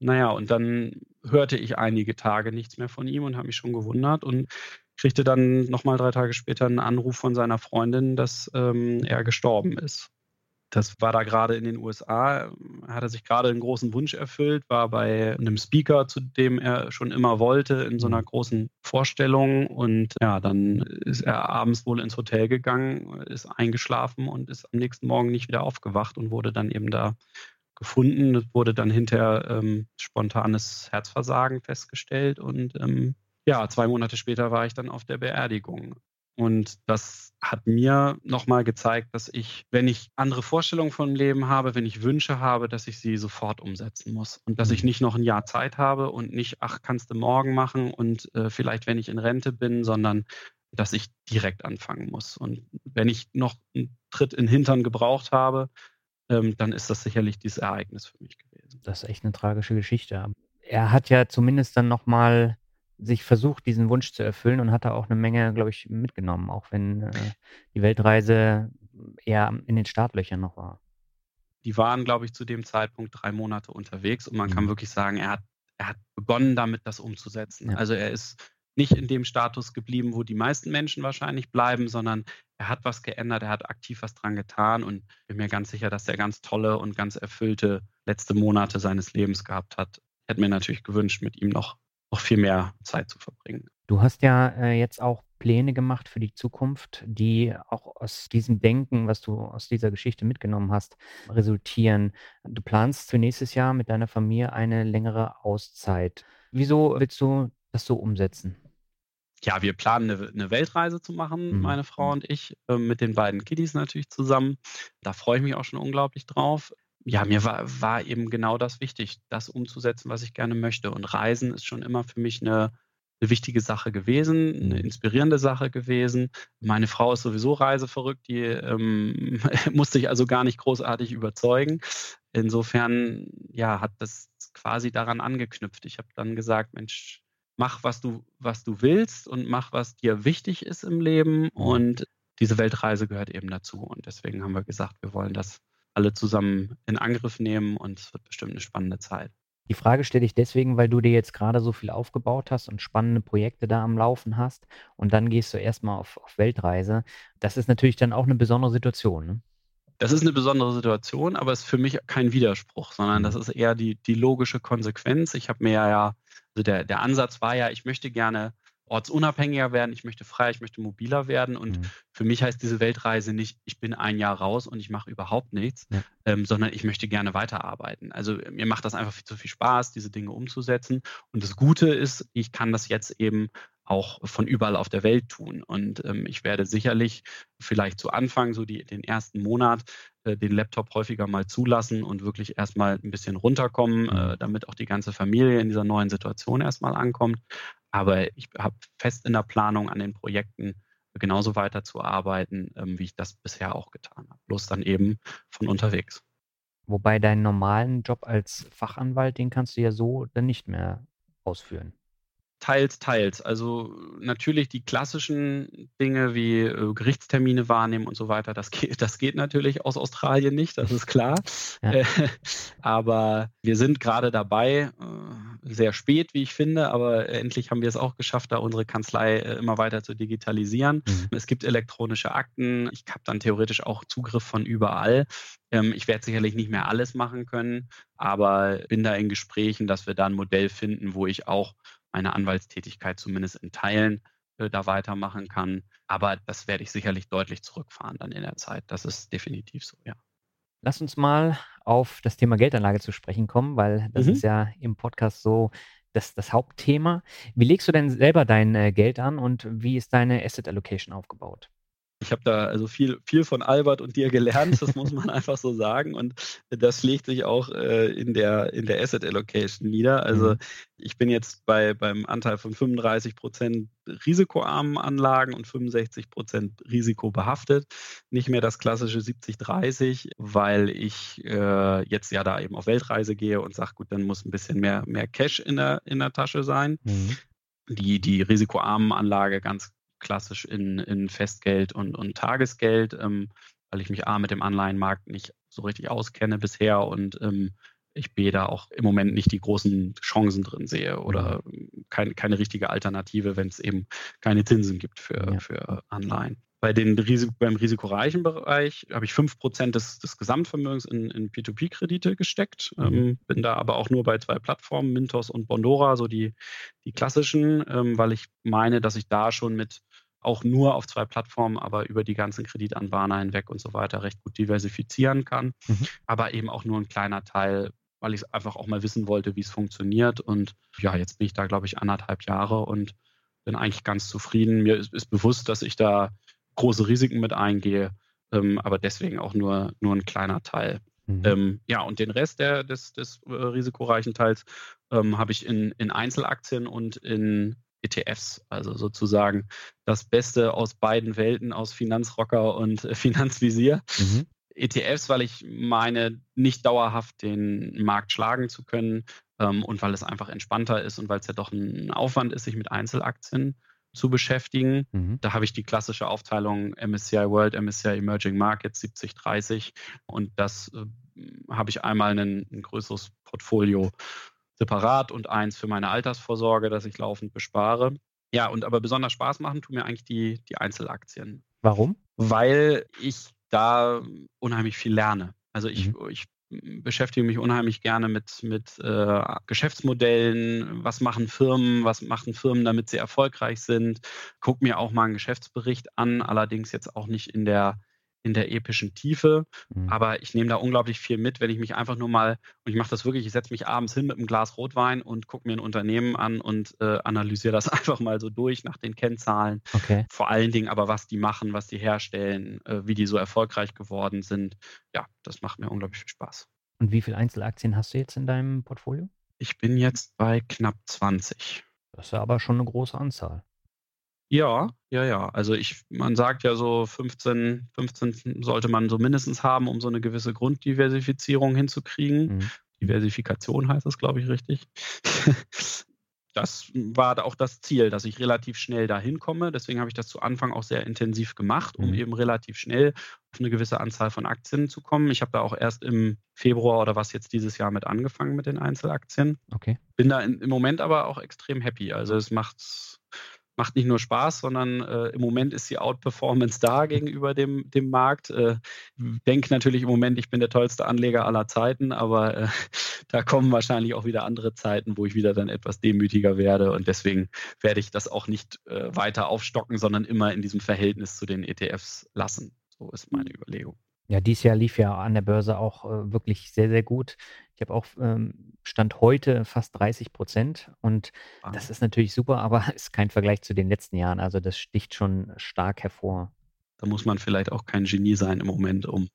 B: Naja, und dann hörte ich einige Tage nichts mehr von ihm und habe mich schon gewundert und kriegte dann nochmal drei Tage später einen Anruf von seiner Freundin, dass ähm, er gestorben ist. Das war da gerade in den USA, hat er sich gerade einen großen Wunsch erfüllt, war bei einem Speaker, zu dem er schon immer wollte, in so einer mhm. großen Vorstellung. Und ja, dann ist er abends wohl ins Hotel gegangen, ist eingeschlafen und ist am nächsten Morgen nicht wieder aufgewacht und wurde dann eben da gefunden. Es wurde dann hinterher ähm, spontanes Herzversagen festgestellt und ähm, ja, zwei Monate später war ich dann auf der Beerdigung. Und das hat mir nochmal gezeigt, dass ich, wenn ich andere Vorstellungen vom Leben habe, wenn ich Wünsche habe, dass ich sie sofort umsetzen muss. Und dass ich mhm. nicht noch ein Jahr Zeit habe und nicht, ach, kannst du morgen machen und äh, vielleicht, wenn ich in Rente bin, sondern dass ich direkt anfangen muss. Und wenn ich noch einen Tritt in den Hintern gebraucht habe, ähm, dann ist das sicherlich dieses Ereignis für mich gewesen.
A: Das ist echt eine tragische Geschichte. Er hat ja zumindest dann nochmal sich versucht, diesen Wunsch zu erfüllen und hat da auch eine Menge, glaube ich, mitgenommen, auch wenn äh, die Weltreise eher in den Startlöchern noch war.
B: Die waren, glaube ich, zu dem Zeitpunkt drei Monate unterwegs und man mhm. kann wirklich sagen, er hat, er hat begonnen damit, das umzusetzen. Ja. Also er ist nicht in dem Status geblieben, wo die meisten Menschen wahrscheinlich bleiben, sondern er hat was geändert, er hat aktiv was dran getan und bin mir ganz sicher, dass er ganz tolle und ganz erfüllte letzte Monate seines Lebens gehabt hat. Hätte mir natürlich gewünscht, mit ihm noch noch viel mehr Zeit zu verbringen.
A: Du hast ja äh, jetzt auch Pläne gemacht für die Zukunft, die auch aus diesem Denken, was du aus dieser Geschichte mitgenommen hast, resultieren. Du planst für nächstes Jahr mit deiner Familie eine längere Auszeit. Wieso willst du das so umsetzen?
B: Ja, wir planen eine, eine Weltreise zu machen, mhm. meine Frau und ich, äh, mit den beiden Kiddies natürlich zusammen. Da freue ich mich auch schon unglaublich drauf ja, mir war, war eben genau das wichtig, das umzusetzen, was ich gerne möchte. Und Reisen ist schon immer für mich eine, eine wichtige Sache gewesen, eine mhm. inspirierende Sache gewesen. Meine Frau ist sowieso reiseverrückt, die ähm, [laughs] musste ich also gar nicht großartig überzeugen. Insofern, ja, hat das quasi daran angeknüpft. Ich habe dann gesagt, Mensch, mach, was du, was du willst und mach, was dir wichtig ist im Leben. Mhm. Und diese Weltreise gehört eben dazu. Und deswegen haben wir gesagt, wir wollen das alle zusammen in Angriff nehmen und es wird bestimmt eine spannende Zeit.
A: Die Frage stelle ich deswegen, weil du dir jetzt gerade so viel aufgebaut hast und spannende Projekte da am Laufen hast und dann gehst du erstmal auf, auf Weltreise. Das ist natürlich dann auch eine besondere Situation. Ne?
B: Das ist eine besondere Situation, aber es ist für mich kein Widerspruch, sondern das mhm. ist eher die, die logische Konsequenz. Ich habe mir ja, also der, der Ansatz war ja, ich möchte gerne ortsunabhängiger werden, ich möchte freier, ich möchte mobiler werden. Und mhm. für mich heißt diese Weltreise nicht, ich bin ein Jahr raus und ich mache überhaupt nichts, ja. ähm, sondern ich möchte gerne weiterarbeiten. Also mir macht das einfach viel zu viel Spaß, diese Dinge umzusetzen. Und das Gute ist, ich kann das jetzt eben auch von überall auf der Welt tun. Und ähm, ich werde sicherlich vielleicht zu Anfang, so die, den ersten Monat, äh, den Laptop häufiger mal zulassen und wirklich erstmal ein bisschen runterkommen, äh, mhm. damit auch die ganze Familie in dieser neuen Situation erstmal ankommt. Aber ich habe fest in der Planung an den Projekten genauso weiterzuarbeiten, ähm, wie ich das bisher auch getan habe. Bloß dann eben von unterwegs.
A: Wobei deinen normalen Job als Fachanwalt, den kannst du ja so dann nicht mehr ausführen.
B: Teils, teils. Also natürlich die klassischen Dinge wie äh, Gerichtstermine wahrnehmen und so weiter, das geht, das geht natürlich aus Australien nicht, das ist klar. [laughs] Ja. Äh, aber wir sind gerade dabei, äh, sehr spät, wie ich finde, aber endlich haben wir es auch geschafft, da unsere Kanzlei äh, immer weiter zu digitalisieren. Mhm. Es gibt elektronische Akten, ich habe dann theoretisch auch Zugriff von überall. Ähm, ich werde sicherlich nicht mehr alles machen können, aber bin da in Gesprächen, dass wir da ein Modell finden, wo ich auch meine Anwaltstätigkeit zumindest in Teilen äh, da weitermachen kann. Aber das werde ich sicherlich deutlich zurückfahren dann in der Zeit. Das ist definitiv so, ja.
A: Lass uns mal auf das Thema Geldanlage zu sprechen kommen, weil das mhm. ist ja im Podcast so das, das Hauptthema. Wie legst du denn selber dein äh, Geld an und wie ist deine Asset Allocation aufgebaut?
B: Ich habe da also viel, viel von Albert und dir gelernt, das muss man [laughs] einfach so sagen. Und das schlägt sich auch äh, in, der, in der Asset Allocation nieder. Also mhm. ich bin jetzt bei, beim Anteil von 35 Prozent risikoarmen Anlagen und 65 Prozent risikobehaftet. Nicht mehr das klassische 70-30, weil ich äh, jetzt ja da eben auf Weltreise gehe und sage, gut, dann muss ein bisschen mehr, mehr Cash in der, in der Tasche sein. Mhm. Die, die risikoarmen Anlage ganz klassisch in, in Festgeld und, und Tagesgeld, ähm, weil ich mich A mit dem Anleihenmarkt nicht so richtig auskenne bisher und ähm, ich B da auch im Moment nicht die großen Chancen drin sehe oder mhm. kein, keine richtige Alternative, wenn es eben keine Zinsen gibt für, ja. für Anleihen. Bei den Risik beim risikoreichen Bereich habe ich 5% des, des Gesamtvermögens in, in P2P-Kredite gesteckt. Mhm. Ähm, bin da aber auch nur bei zwei Plattformen, Mintos und Bondora, so die, die klassischen, ähm, weil ich meine, dass ich da schon mit auch nur auf zwei Plattformen, aber über die ganzen Kreditanbahner hinweg und so weiter recht gut diversifizieren kann. Mhm. Aber eben auch nur ein kleiner Teil, weil ich es einfach auch mal wissen wollte, wie es funktioniert. Und ja, jetzt bin ich da, glaube ich, anderthalb Jahre und bin eigentlich ganz zufrieden. Mir ist, ist bewusst, dass ich da große Risiken mit eingehe, ähm, aber deswegen auch nur, nur ein kleiner Teil. Mhm. Ähm, ja, und den Rest der, des, des äh, risikoreichen Teils ähm, habe ich in, in Einzelaktien und in ETFs, also sozusagen das Beste aus beiden Welten, aus Finanzrocker und äh, Finanzvisier. Mhm. ETFs, weil ich meine, nicht dauerhaft den Markt schlagen zu können ähm, und weil es einfach entspannter ist und weil es ja doch ein Aufwand ist, sich mit Einzelaktien zu beschäftigen. Mhm. Da habe ich die klassische Aufteilung MSCI World, MSCI Emerging Markets 70-30 und das äh, habe ich einmal ein, ein größeres Portfolio separat und eins für meine Altersvorsorge, das ich laufend bespare. Ja, und aber besonders Spaß machen tun mir eigentlich die, die Einzelaktien.
A: Warum?
B: Weil ich da unheimlich viel lerne. Also ich, mhm. ich beschäftige mich unheimlich gerne mit, mit äh, Geschäftsmodellen, was machen Firmen, was machen Firmen, damit sie erfolgreich sind. Guck mir auch mal einen Geschäftsbericht an, allerdings jetzt auch nicht in der in der epischen Tiefe. Mhm. Aber ich nehme da unglaublich viel mit, wenn ich mich einfach nur mal, und ich mache das wirklich, ich setze mich abends hin mit einem Glas Rotwein und gucke mir ein Unternehmen an und äh, analysiere das [laughs] einfach mal so durch nach den Kennzahlen. Okay. Vor allen Dingen aber, was die machen, was die herstellen, äh, wie die so erfolgreich geworden sind. Ja, das macht mir unglaublich viel Spaß.
A: Und wie viele Einzelaktien hast du jetzt in deinem Portfolio?
B: Ich bin jetzt bei knapp 20.
A: Das ist aber schon eine große Anzahl.
B: Ja, ja, ja. Also ich, man sagt ja so 15, 15 sollte man so mindestens haben, um so eine gewisse Grunddiversifizierung hinzukriegen. Mhm. Diversifikation heißt das, glaube ich, richtig. [laughs] das war auch das Ziel, dass ich relativ schnell dahin komme. Deswegen habe ich das zu Anfang auch sehr intensiv gemacht, um mhm. eben relativ schnell auf eine gewisse Anzahl von Aktien zu kommen. Ich habe da auch erst im Februar oder was jetzt dieses Jahr mit angefangen mit den Einzelaktien. Okay. Bin da in, im Moment aber auch extrem happy. Also es macht macht nicht nur Spaß, sondern äh, im Moment ist die Outperformance da gegenüber dem, dem Markt. Äh, denke natürlich im Moment, ich bin der tollste Anleger aller Zeiten, aber äh, [laughs] da kommen wahrscheinlich auch wieder andere Zeiten, wo ich wieder dann etwas demütiger werde und deswegen werde ich das auch nicht äh, weiter aufstocken, sondern immer in diesem Verhältnis zu den ETFs lassen. So ist meine Überlegung.
A: Ja, dieses Jahr lief ja an der Börse auch äh, wirklich sehr, sehr gut. Ich habe auch ähm, Stand heute fast 30 Prozent und ah. das ist natürlich super, aber [laughs] ist kein Vergleich zu den letzten Jahren. Also das sticht schon stark hervor.
B: Da muss man vielleicht auch kein Genie sein im Moment, um,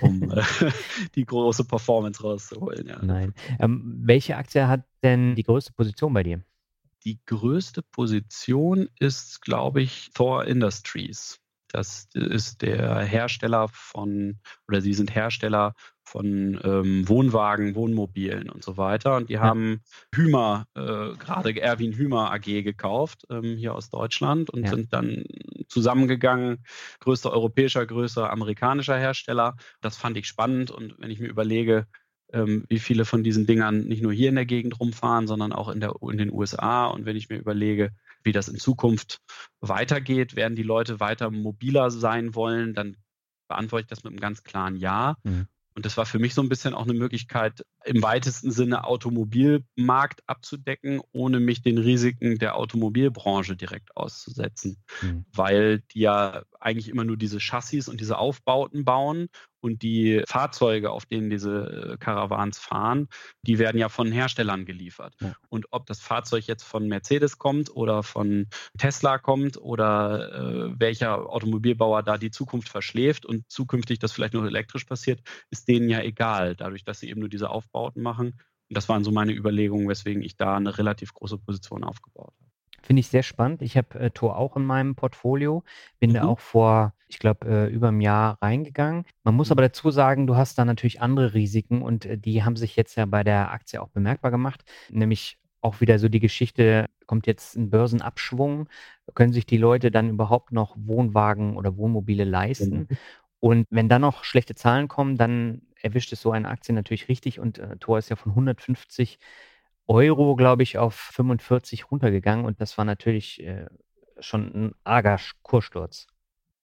B: um äh, [laughs] [laughs] die große Performance rauszuholen. Ja.
A: Nein. Ähm, welche Aktie hat denn die größte Position bei dir?
B: Die größte Position ist, glaube ich, Thor Industries. Das ist der Hersteller von, oder sie sind Hersteller von ähm, Wohnwagen, Wohnmobilen und so weiter. Und die ja. haben Hümer, äh, gerade Erwin Hümer AG gekauft, ähm, hier aus Deutschland und ja. sind dann zusammengegangen, größter europäischer, größer amerikanischer Hersteller. Das fand ich spannend und wenn ich mir überlege, ähm, wie viele von diesen Dingern nicht nur hier in der Gegend rumfahren, sondern auch in, der, in den USA und wenn ich mir überlege, wie das in Zukunft weitergeht, werden die Leute weiter mobiler sein wollen, dann beantworte ich das mit einem ganz klaren Ja. Mhm. Und das war für mich so ein bisschen auch eine Möglichkeit, im weitesten Sinne Automobilmarkt abzudecken, ohne mich den Risiken der Automobilbranche direkt auszusetzen. Mhm. Weil die ja eigentlich immer nur diese Chassis und diese Aufbauten bauen und die Fahrzeuge, auf denen diese Caravans äh, fahren, die werden ja von Herstellern geliefert. Ja. Und ob das Fahrzeug jetzt von Mercedes kommt oder von Tesla kommt oder äh, welcher Automobilbauer da die Zukunft verschläft und zukünftig das vielleicht nur elektrisch passiert, ist denen ja egal, dadurch, dass sie eben nur diese Aufbauten machen. Und das waren so meine Überlegungen, weswegen ich da eine relativ große Position aufgebaut habe.
A: Finde ich sehr spannend. Ich habe äh, Tor auch in meinem Portfolio, bin mhm. da auch vor, ich glaube, äh, über einem Jahr reingegangen. Man muss mhm. aber dazu sagen, du hast da natürlich andere Risiken und äh, die haben sich jetzt ja bei der Aktie auch bemerkbar gemacht, nämlich auch wieder so die Geschichte, kommt jetzt ein Börsenabschwung, können sich die Leute dann überhaupt noch Wohnwagen oder Wohnmobile leisten? Mhm. Und wenn dann noch schlechte Zahlen kommen, dann erwischt es so eine Aktie natürlich richtig und äh, Tor ist ja von 150 Euro, glaube ich, auf 45 runtergegangen und das war natürlich äh, schon ein arger Kurssturz.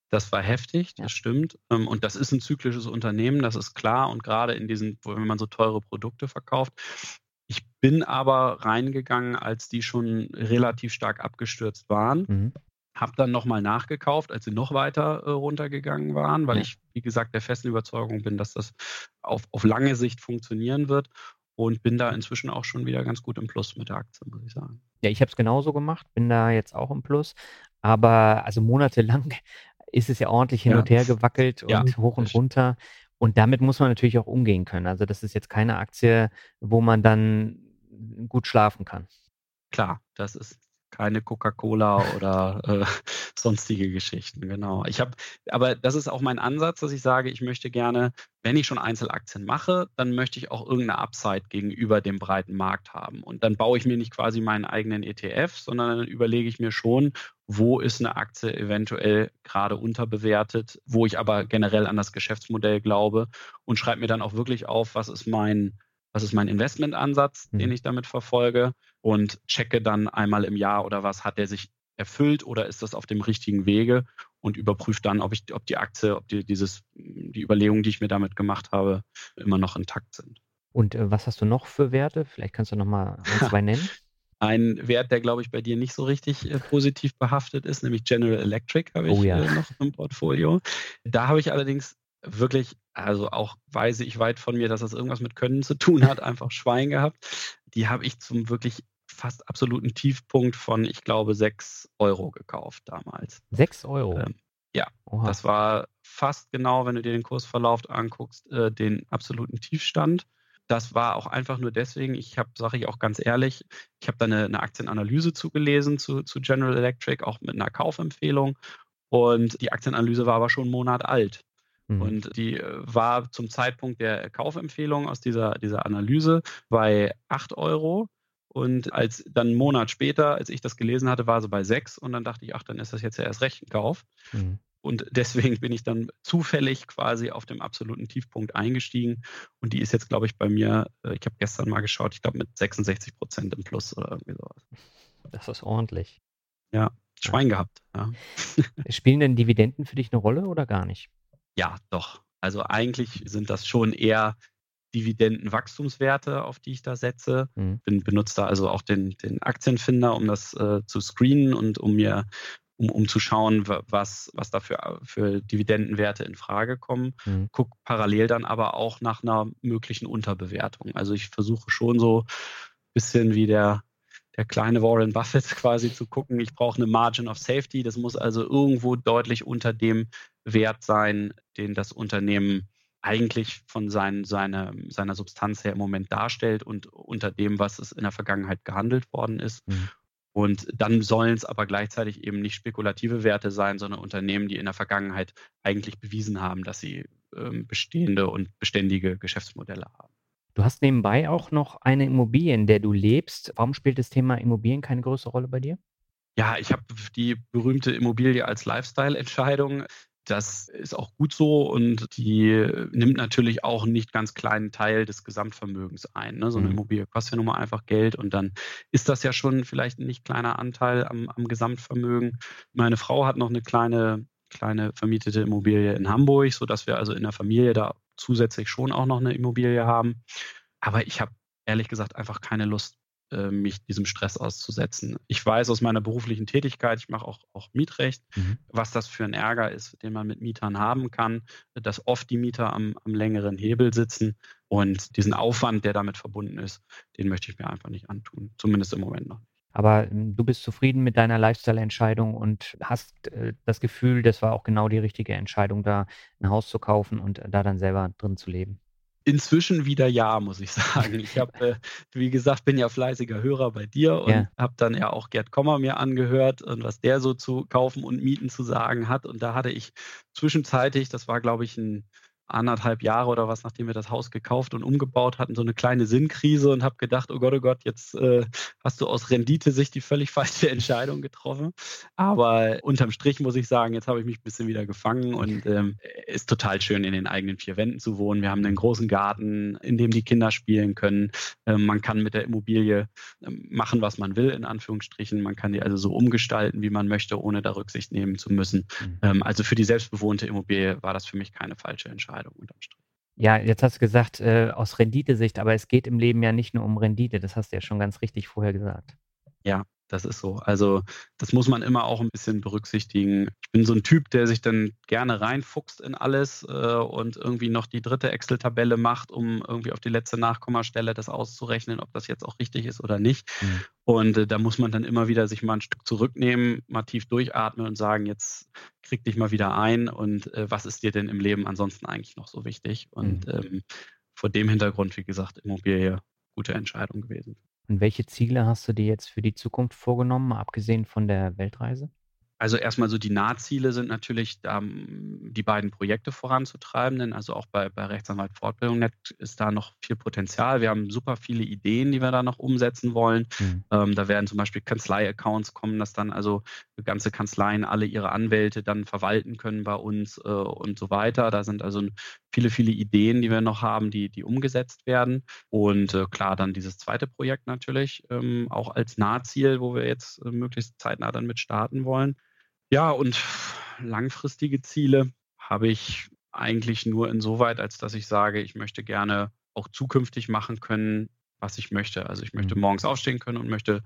B: Das war heftig, das ja. stimmt. Ähm, und das ist ein zyklisches Unternehmen, das ist klar. Und gerade in diesen, wenn man so teure Produkte verkauft. Ich bin aber reingegangen, als die schon relativ stark abgestürzt waren. Mhm. Habe dann nochmal nachgekauft, als sie noch weiter äh, runtergegangen waren, weil ja. ich, wie gesagt, der festen Überzeugung bin, dass das auf, auf lange Sicht funktionieren wird und bin da inzwischen auch schon wieder ganz gut im Plus mit der Aktie, muss ich sagen.
A: Ja, ich habe es genauso gemacht, bin da jetzt auch im Plus, aber also monatelang [laughs] ist es ja ordentlich hin ja. und her gewackelt und ja, hoch und runter. Und damit muss man natürlich auch umgehen können. Also das ist jetzt keine Aktie, wo man dann gut schlafen kann.
B: Klar, das ist keine Coca-Cola oder äh, [laughs] sonstige Geschichten, genau. Ich habe, aber das ist auch mein Ansatz, dass ich sage, ich möchte gerne, wenn ich schon Einzelaktien mache, dann möchte ich auch irgendeine Upside gegenüber dem breiten Markt haben. Und dann baue ich mir nicht quasi meinen eigenen ETF, sondern dann überlege ich mir schon, wo ist eine Aktie eventuell gerade unterbewertet, wo ich aber generell an das Geschäftsmodell glaube und schreibe mir dann auch wirklich auf, was ist mein was ist mein Investmentansatz, mhm. den ich damit verfolge und checke dann einmal im Jahr oder was hat der sich erfüllt oder ist das auf dem richtigen Wege und überprüfe dann, ob ich, ob die Aktie, ob die, dieses, die Überlegungen, die ich mir damit gemacht habe, immer noch intakt sind.
A: Und äh, was hast du noch für Werte? Vielleicht kannst du noch mal ein, [laughs] zwei nennen.
B: Ein Wert, der, glaube ich, bei dir nicht so richtig äh, positiv behaftet ist, nämlich General Electric habe ich oh, ja. äh, noch im Portfolio. Da habe ich allerdings wirklich, also auch weise ich weit von mir, dass das irgendwas mit Können zu tun hat, einfach Schwein gehabt. Die habe ich zum wirklich fast absoluten Tiefpunkt von, ich glaube, 6 Euro gekauft damals.
A: 6 Euro? Ähm,
B: ja, Oha. das war fast genau, wenn du dir den Kursverlauf anguckst, äh, den absoluten Tiefstand. Das war auch einfach nur deswegen, ich habe, sage ich auch ganz ehrlich, ich habe da eine, eine Aktienanalyse zugelesen zu, zu General Electric, auch mit einer Kaufempfehlung. Und die Aktienanalyse war aber schon einen Monat alt. Mhm. Und die äh, war zum Zeitpunkt der Kaufempfehlung aus dieser, dieser Analyse bei 8 Euro. Und als dann einen Monat später, als ich das gelesen hatte, war sie bei 6 und dann dachte ich, ach, dann ist das jetzt ja erst recht ein Kauf. Mhm. Und deswegen bin ich dann zufällig quasi auf dem absoluten Tiefpunkt eingestiegen. Und die ist jetzt, glaube ich, bei mir, äh, ich habe gestern mal geschaut, ich glaube mit 66 Prozent im Plus oder irgendwie sowas.
A: Das ist ordentlich.
B: Ja, Schwein ja. gehabt. Ja.
A: Spielen denn Dividenden für dich eine Rolle oder gar nicht?
B: Ja, doch. Also eigentlich sind das schon eher Dividendenwachstumswerte, auf die ich da setze. Mhm. Bin, benutze da also auch den, den Aktienfinder, um das äh, zu screenen und um mir um, um zu schauen, was, was da für, für Dividendenwerte in Frage kommen. Mhm. Guck parallel dann aber auch nach einer möglichen Unterbewertung. Also ich versuche schon so ein bisschen wie der, der kleine Warren Buffett [laughs] quasi zu gucken, ich brauche eine Margin of Safety. Das muss also irgendwo deutlich unter dem Wert sein, den das Unternehmen eigentlich von sein, seine, seiner Substanz her im Moment darstellt und unter dem, was es in der Vergangenheit gehandelt worden ist. Mhm. Und dann sollen es aber gleichzeitig eben nicht spekulative Werte sein, sondern Unternehmen, die in der Vergangenheit eigentlich bewiesen haben, dass sie ähm, bestehende und beständige Geschäftsmodelle haben.
A: Du hast nebenbei auch noch eine Immobilie, in der du lebst. Warum spielt das Thema Immobilien keine größere Rolle bei dir?
B: Ja, ich habe die berühmte Immobilie als Lifestyle-Entscheidung. Das ist auch gut so und die nimmt natürlich auch einen nicht ganz kleinen Teil des Gesamtvermögens ein. Ne? So eine mhm. Immobilie kostet ja nun mal einfach Geld und dann ist das ja schon vielleicht ein nicht kleiner Anteil am, am Gesamtvermögen. Meine Frau hat noch eine kleine, kleine vermietete Immobilie in Hamburg, sodass wir also in der Familie da zusätzlich schon auch noch eine Immobilie haben. Aber ich habe ehrlich gesagt einfach keine Lust, äh, mich diesem Stress auszusetzen. Ich weiß aus meiner beruflichen Tätigkeit, ich mache auch, auch Mietrecht, mhm. was das für ein Ärger ist, den man mit Mietern haben kann, dass oft die Mieter am, am längeren Hebel sitzen und diesen Aufwand, der damit verbunden ist, den möchte ich mir einfach nicht antun, zumindest im Moment noch nicht.
A: Aber ähm, du bist zufrieden mit deiner Lifestyle-Entscheidung und hast äh, das Gefühl, das war auch genau die richtige Entscheidung, da ein Haus zu kaufen und da dann selber drin zu leben.
B: Inzwischen wieder ja, muss ich [laughs] sagen. Ich habe, äh, wie gesagt, bin ja fleißiger Hörer bei dir und ja. habe dann ja auch Gerd Kommer mir angehört und was der so zu kaufen und mieten zu sagen hat. Und da hatte ich zwischenzeitlich, das war glaube ich ein anderthalb Jahre oder was, nachdem wir das Haus gekauft und umgebaut hatten, so eine kleine Sinnkrise und habe gedacht, oh Gott, oh Gott, jetzt äh, hast du aus Rendite-Sicht die völlig [laughs] falsche Entscheidung getroffen. Aber unterm Strich muss ich sagen, jetzt habe ich mich ein bisschen wieder gefangen und [laughs] ähm, ist total schön, in den eigenen vier Wänden zu wohnen. Wir haben einen großen Garten, in dem die Kinder spielen können. Ähm, man kann mit der Immobilie ähm, machen, was man will, in Anführungsstrichen. Man kann die also so umgestalten, wie man möchte, ohne da Rücksicht nehmen zu müssen. Mhm. Ähm, also für die selbstbewohnte Immobilie war das für mich keine falsche Entscheidung. Entscheidung unterm Strich.
A: Ja, jetzt hast du gesagt, äh, aus Renditesicht, aber es geht im Leben ja nicht nur um Rendite, das hast du ja schon ganz richtig vorher gesagt.
B: Ja, das ist so. Also das muss man immer auch ein bisschen berücksichtigen. Ich bin so ein Typ, der sich dann gerne reinfuchst in alles äh, und irgendwie noch die dritte Excel-Tabelle macht, um irgendwie auf die letzte Nachkommastelle das auszurechnen, ob das jetzt auch richtig ist oder nicht. Mhm. Und äh, da muss man dann immer wieder sich mal ein Stück zurücknehmen, mal tief durchatmen und sagen, jetzt krieg dich mal wieder ein und äh, was ist dir denn im Leben ansonsten eigentlich noch so wichtig? Und mhm. ähm, vor dem Hintergrund, wie gesagt, Immobilie, gute Entscheidung gewesen.
A: Und welche Ziele hast du dir jetzt für die Zukunft vorgenommen, abgesehen von der Weltreise?
B: Also erstmal so die Nahziele sind natürlich, die beiden Projekte voranzutreiben, denn also auch bei, bei Rechtsanwalt Fortbildung Net ist da noch viel Potenzial. Wir haben super viele Ideen, die wir da noch umsetzen wollen. Mhm. Ähm, da werden zum Beispiel Kanzlei-Accounts kommen, dass dann also ganze Kanzleien alle ihre Anwälte dann verwalten können bei uns äh, und so weiter. Da sind also viele, viele Ideen, die wir noch haben, die, die umgesetzt werden. Und äh, klar, dann dieses zweite Projekt natürlich ähm, auch als Nahziel, wo wir jetzt äh, möglichst zeitnah dann mit starten wollen. Ja, und langfristige Ziele habe ich eigentlich nur insoweit, als dass ich sage, ich möchte gerne auch zukünftig machen können, was ich möchte. Also ich möchte mhm. morgens aufstehen können und möchte,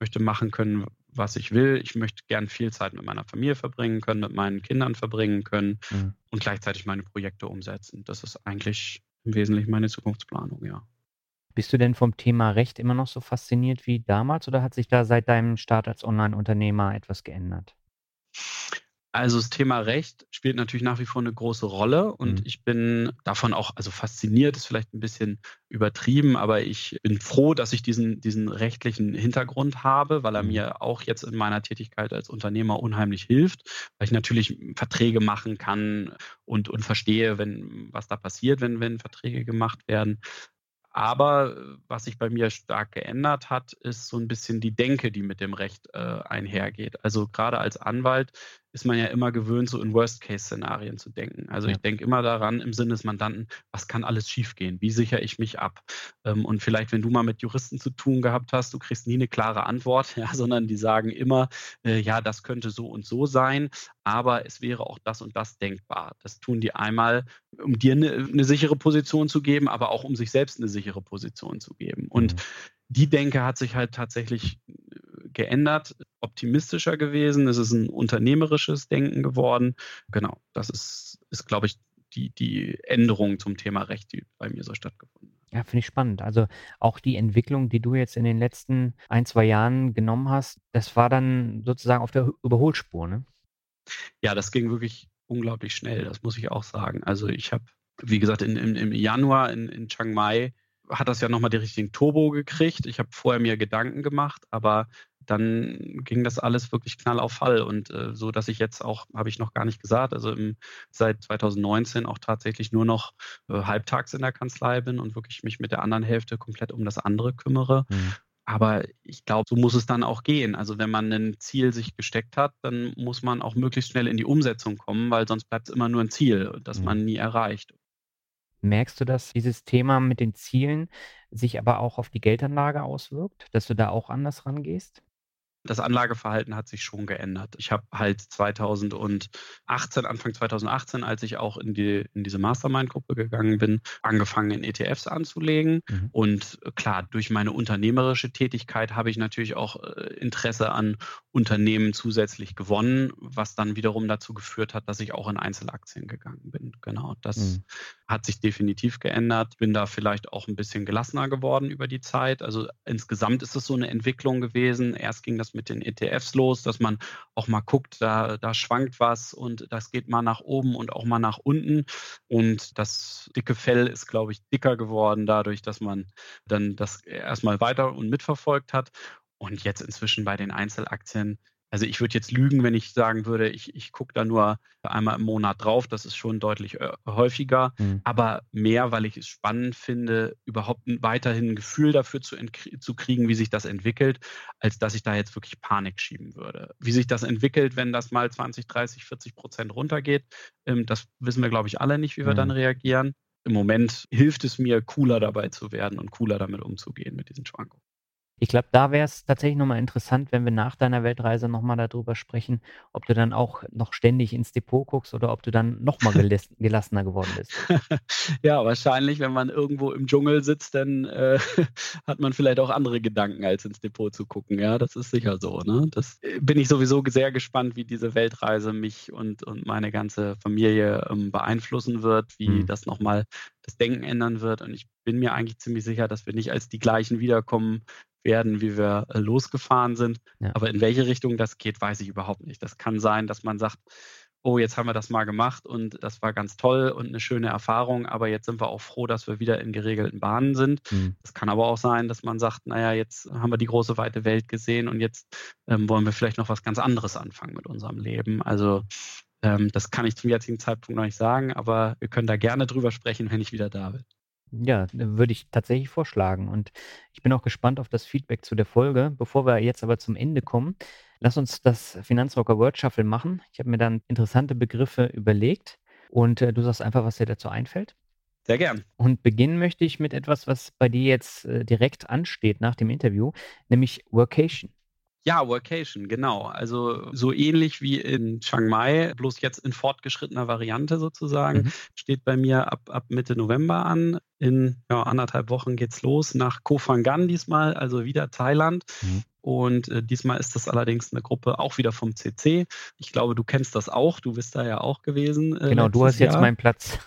B: möchte machen können, was ich will. Ich möchte gern viel Zeit mit meiner Familie verbringen können, mit meinen Kindern verbringen können mhm. und gleichzeitig meine Projekte umsetzen. Das ist eigentlich im Wesentlichen meine Zukunftsplanung, ja.
A: Bist du denn vom Thema Recht immer noch so fasziniert wie damals oder hat sich da seit deinem Start als Online-Unternehmer etwas geändert?
B: Also das Thema Recht spielt natürlich nach wie vor eine große Rolle und mhm. ich bin davon auch, also fasziniert ist vielleicht ein bisschen übertrieben, aber ich bin froh, dass ich diesen, diesen rechtlichen Hintergrund habe, weil er mhm. mir auch jetzt in meiner Tätigkeit als Unternehmer unheimlich hilft, weil ich natürlich Verträge machen kann und, und verstehe, wenn, was da passiert, wenn, wenn Verträge gemacht werden. Aber äh, was sich bei mir stark geändert hat, ist so ein bisschen die Denke, die mit dem Recht äh, einhergeht. Also gerade als Anwalt ist man ja immer gewöhnt, so in Worst-Case-Szenarien zu denken. Also ja. ich denke immer daran im Sinne des Mandanten, was kann alles schiefgehen? Wie sichere ich mich ab? Ähm, und vielleicht, wenn du mal mit Juristen zu tun gehabt hast, du kriegst nie eine klare Antwort, [laughs] ja, sondern die sagen immer, äh, ja, das könnte so und so sein, aber es wäre auch das und das denkbar. Das tun die einmal, um dir eine, eine sichere Position zu geben, aber auch um sich selbst eine sichere Position zu geben. Und mhm. die Denke hat sich halt tatsächlich geändert, optimistischer gewesen. Es ist ein unternehmerisches Denken geworden. Genau, das ist, ist glaube ich, die, die Änderung zum Thema Recht, die bei mir so stattgefunden hat.
A: Ja, finde ich spannend. Also auch die Entwicklung, die du jetzt in den letzten ein, zwei Jahren genommen hast, das war dann sozusagen auf der Überholspur, ne?
B: Ja, das ging wirklich unglaublich schnell, das muss ich auch sagen. Also ich habe, wie gesagt, in, in, im Januar in, in Chiang Mai hat das ja nochmal den richtigen Turbo gekriegt. Ich habe vorher mir Gedanken gemacht, aber dann ging das alles wirklich knall auf Fall und äh, so, dass ich jetzt auch, habe ich noch gar nicht gesagt, also im, seit 2019 auch tatsächlich nur noch äh, halbtags in der Kanzlei bin und wirklich mich mit der anderen Hälfte komplett um das andere kümmere. Mhm. Aber ich glaube, so muss es dann auch gehen. Also wenn man ein Ziel sich gesteckt hat, dann muss man auch möglichst schnell in die Umsetzung kommen, weil sonst bleibt es immer nur ein Ziel, das mhm. man nie erreicht.
A: Merkst du, dass dieses Thema mit den Zielen sich aber auch auf die Geldanlage auswirkt, dass du da auch anders rangehst?
B: Das Anlageverhalten hat sich schon geändert. Ich habe halt 2018, Anfang 2018, als ich auch in, die, in diese Mastermind-Gruppe gegangen bin, angefangen in ETFs anzulegen. Mhm. Und klar, durch meine unternehmerische Tätigkeit habe ich natürlich auch äh, Interesse an Unternehmen zusätzlich gewonnen, was dann wiederum dazu geführt hat, dass ich auch in Einzelaktien gegangen bin. Genau, das mhm. hat sich definitiv geändert. Bin da vielleicht auch ein bisschen gelassener geworden über die Zeit. Also insgesamt ist es so eine Entwicklung gewesen. Erst ging das mit den ETFs los, dass man auch mal guckt, da, da schwankt was und das geht mal nach oben und auch mal nach unten. Und das dicke Fell ist, glaube ich, dicker geworden dadurch, dass man dann das erstmal weiter und mitverfolgt hat. Und jetzt inzwischen bei den Einzelaktien also ich würde jetzt lügen, wenn ich sagen würde, ich, ich gucke da nur einmal im Monat drauf. Das ist schon deutlich äh, häufiger, mhm. aber mehr, weil ich es spannend finde, überhaupt weiterhin ein Gefühl dafür zu, zu kriegen, wie sich das entwickelt, als dass ich da jetzt wirklich Panik schieben würde. Wie sich das entwickelt, wenn das mal 20, 30, 40 Prozent runtergeht, ähm, das wissen wir, glaube ich, alle nicht, wie wir mhm. dann reagieren. Im Moment hilft es mir, cooler dabei zu werden und cooler damit umzugehen mit diesen Schwankungen.
A: Ich glaube, da wäre es tatsächlich nochmal interessant, wenn wir nach deiner Weltreise nochmal darüber sprechen, ob du dann auch noch ständig ins Depot guckst oder ob du dann nochmal [laughs] gelas gelassener geworden bist.
B: Ja, wahrscheinlich, wenn man irgendwo im Dschungel sitzt, dann äh, [laughs] hat man vielleicht auch andere Gedanken, als ins Depot zu gucken. Ja, das ist sicher so. Ne? Das äh, bin ich sowieso sehr gespannt, wie diese Weltreise mich und, und meine ganze Familie ähm, beeinflussen wird, wie mhm. das nochmal das Denken ändern wird. Und ich bin mir eigentlich ziemlich sicher, dass wir nicht als die gleichen wiederkommen werden, wie wir äh, losgefahren sind. Ja. Aber in welche Richtung das geht, weiß ich überhaupt nicht. Das kann sein, dass man sagt, oh, jetzt haben wir das mal gemacht und das war ganz toll und eine schöne Erfahrung, aber jetzt sind wir auch froh, dass wir wieder in geregelten Bahnen sind. Mhm. Es mhm. kann aber auch sein, dass man sagt, naja, jetzt haben wir die große weite Welt gesehen und jetzt ähm, wollen wir vielleicht noch was ganz anderes anfangen mit unserem Leben. Also ähm, das kann ich zum jetzigen Zeitpunkt noch nicht sagen, aber wir können da gerne drüber sprechen, wenn ich wieder da bin.
A: Ja, würde ich tatsächlich vorschlagen. Und ich bin auch gespannt auf das Feedback zu der Folge. Bevor wir jetzt aber zum Ende kommen, lass uns das Finanzrocker Word Shuffle machen. Ich habe mir dann interessante Begriffe überlegt und äh, du sagst einfach, was dir dazu einfällt.
B: Sehr gern.
A: Und beginnen möchte ich mit etwas, was bei dir jetzt äh, direkt ansteht nach dem Interview, nämlich Workation.
B: Ja, Workation, genau. Also so ähnlich wie in Chiang Mai, bloß jetzt in fortgeschrittener Variante sozusagen, mhm. steht bei mir ab, ab Mitte November an. In ja, anderthalb Wochen geht's los nach Koh Phangan diesmal, also wieder Thailand. Mhm. Und äh, diesmal ist das allerdings eine Gruppe auch wieder vom CC. Ich glaube, du kennst das auch. Du bist da ja auch gewesen.
A: Äh, genau, du hast Jahr. jetzt meinen Platz.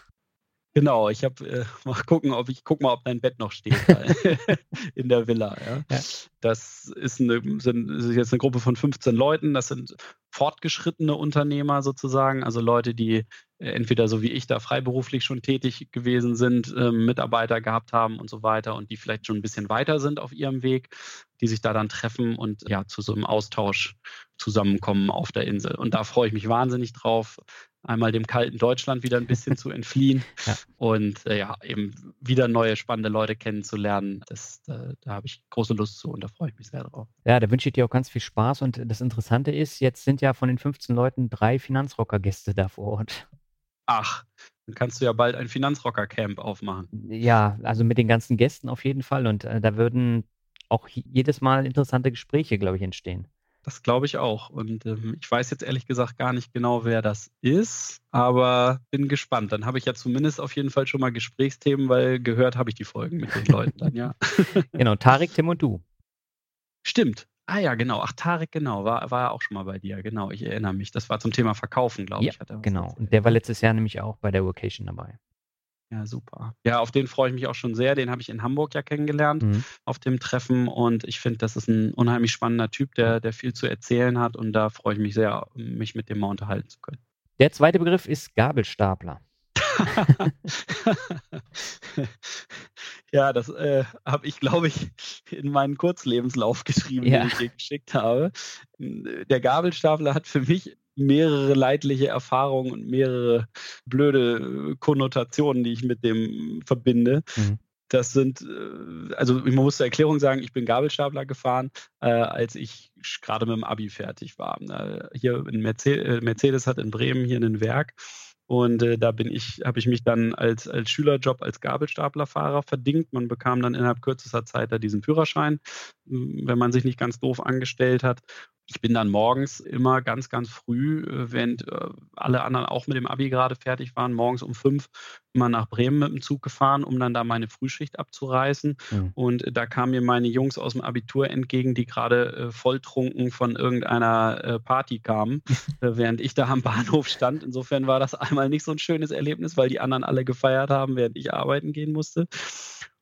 B: Genau, ich habe äh, [laughs] mal gucken, ob ich guck mal, ob dein Bett noch steht [laughs] [laughs] in der Villa. Ja. ja. Das ist, eine, sind, ist jetzt eine Gruppe von 15 Leuten. Das sind fortgeschrittene Unternehmer sozusagen, also Leute, die äh, entweder so wie ich da freiberuflich schon tätig gewesen sind, äh, Mitarbeiter gehabt haben und so weiter und die vielleicht schon ein bisschen weiter sind auf ihrem Weg, die sich da dann treffen und ja zu so einem Austausch zusammenkommen auf der Insel. Und da freue ich mich wahnsinnig drauf einmal dem kalten Deutschland wieder ein bisschen zu entfliehen [laughs] ja. und äh, ja, eben wieder neue spannende Leute kennenzulernen. Das, äh, da habe ich große Lust zu und da freue ich mich sehr drauf.
A: Ja, da wünsche ich dir auch ganz viel Spaß und das Interessante ist, jetzt sind ja von den 15 Leuten drei Finanzrocker-Gäste da vor Ort.
B: Ach, dann kannst du ja bald ein Finanzrocker-Camp aufmachen.
A: Ja, also mit den ganzen Gästen auf jeden Fall und äh, da würden auch jedes Mal interessante Gespräche, glaube ich, entstehen.
B: Das glaube ich auch. Und ähm, ich weiß jetzt ehrlich gesagt gar nicht genau, wer das ist, aber bin gespannt. Dann habe ich ja zumindest auf jeden Fall schon mal Gesprächsthemen, weil gehört habe ich die Folgen mit den Leuten dann, ja. [laughs]
A: genau, Tarek, Tim und du.
B: Stimmt. Ah ja, genau. Ach, Tarek, genau, war, war auch schon mal bei dir. Genau, ich erinnere mich. Das war zum Thema Verkaufen, glaube ja, ich.
A: genau. Und der war letztes Jahr nämlich auch bei der Vocation dabei.
B: Ja, super. Ja, auf den freue ich mich auch schon sehr. Den habe ich in Hamburg ja kennengelernt mhm. auf dem Treffen und ich finde, das ist ein unheimlich spannender Typ, der, der viel zu erzählen hat und da freue ich mich sehr, mich mit dem mal unterhalten zu können.
A: Der zweite Begriff ist Gabelstapler. [laughs]
B: ja, das äh, habe ich, glaube ich, in meinen Kurzlebenslauf geschrieben, ja. den ich dir geschickt habe. Der Gabelstapler hat für mich mehrere leidliche Erfahrungen und mehrere blöde Konnotationen, die ich mit dem verbinde. Mhm. Das sind, äh, also man muss zur Erklärung sagen, ich bin Gabelstapler gefahren, äh, als ich gerade mit dem Abi fertig war. Äh, hier in Mercedes, äh, Mercedes hat in Bremen hier ein Werk Und äh, da bin ich, habe ich mich dann als, als Schülerjob als Gabelstaplerfahrer verdingt. Man bekam dann innerhalb kürzester Zeit da diesen Führerschein, wenn man sich nicht ganz doof angestellt hat. Ich bin dann morgens immer ganz, ganz früh, äh, während äh, alle anderen auch mit dem Abi gerade fertig waren, morgens um fünf immer nach Bremen mit dem Zug gefahren, um dann da meine Frühschicht abzureißen. Mhm. Und da kamen mir meine Jungs aus dem Abitur entgegen, die gerade äh, volltrunken von irgendeiner äh, Party kamen, [laughs] äh, während ich da am Bahnhof stand. Insofern war das einmal nicht so ein schönes Erlebnis, weil die anderen alle gefeiert haben, während ich arbeiten gehen musste.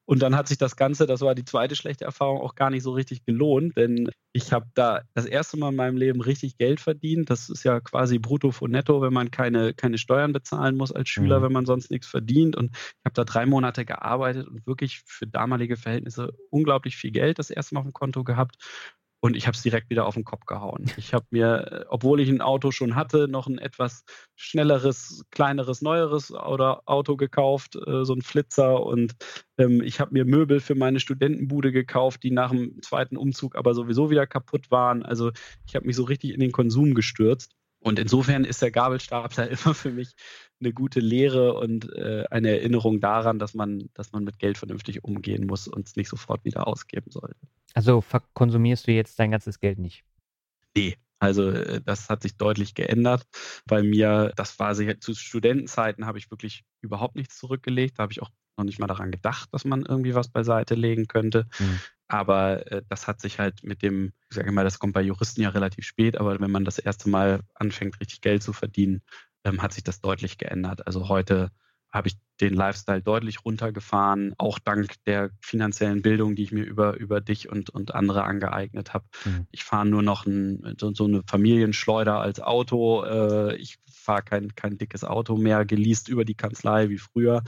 B: Und dann hat sich das Ganze, das war die zweite schlechte Erfahrung, auch gar nicht so richtig gelohnt, denn ich habe da das erste Mal in meinem Leben richtig Geld verdient. Das ist ja quasi brutto von netto, wenn man keine, keine Steuern bezahlen muss als Schüler, mhm. wenn man sonst nichts verdient. Und ich habe da drei Monate gearbeitet und wirklich für damalige Verhältnisse unglaublich viel Geld das erste Mal auf dem Konto gehabt und ich habe es direkt wieder auf den Kopf gehauen. Ich habe mir, äh, obwohl ich ein Auto schon hatte, noch ein etwas schnelleres, kleineres, neueres Auto gekauft, äh, so ein Flitzer. Und ähm, ich habe mir Möbel für meine Studentenbude gekauft, die nach dem zweiten Umzug aber sowieso wieder kaputt waren. Also ich habe mich so richtig in den Konsum gestürzt. Und insofern ist der Gabelstapler [laughs] immer für mich eine gute Lehre und äh, eine Erinnerung daran, dass man, dass man mit Geld vernünftig umgehen muss und es nicht sofort wieder ausgeben sollte.
A: Also konsumierst du jetzt dein ganzes Geld nicht?
B: Nee, also äh, das hat sich deutlich geändert. Bei mir, das war sicher, zu Studentenzeiten habe ich wirklich überhaupt nichts zurückgelegt. Da habe ich auch noch nicht mal daran gedacht, dass man irgendwie was beiseite legen könnte. Mhm. Aber äh, das hat sich halt mit dem, ich sage mal, das kommt bei Juristen ja relativ spät, aber wenn man das erste Mal anfängt, richtig Geld zu verdienen, ähm, hat sich das deutlich geändert. Also heute habe ich den Lifestyle deutlich runtergefahren, auch dank der finanziellen Bildung, die ich mir über, über dich und, und andere angeeignet habe. Mhm. Ich fahre nur noch ein, so, so, eine Familienschleuder als Auto. Äh, ich fahre kein, kein dickes Auto mehr, geleast über die Kanzlei wie früher.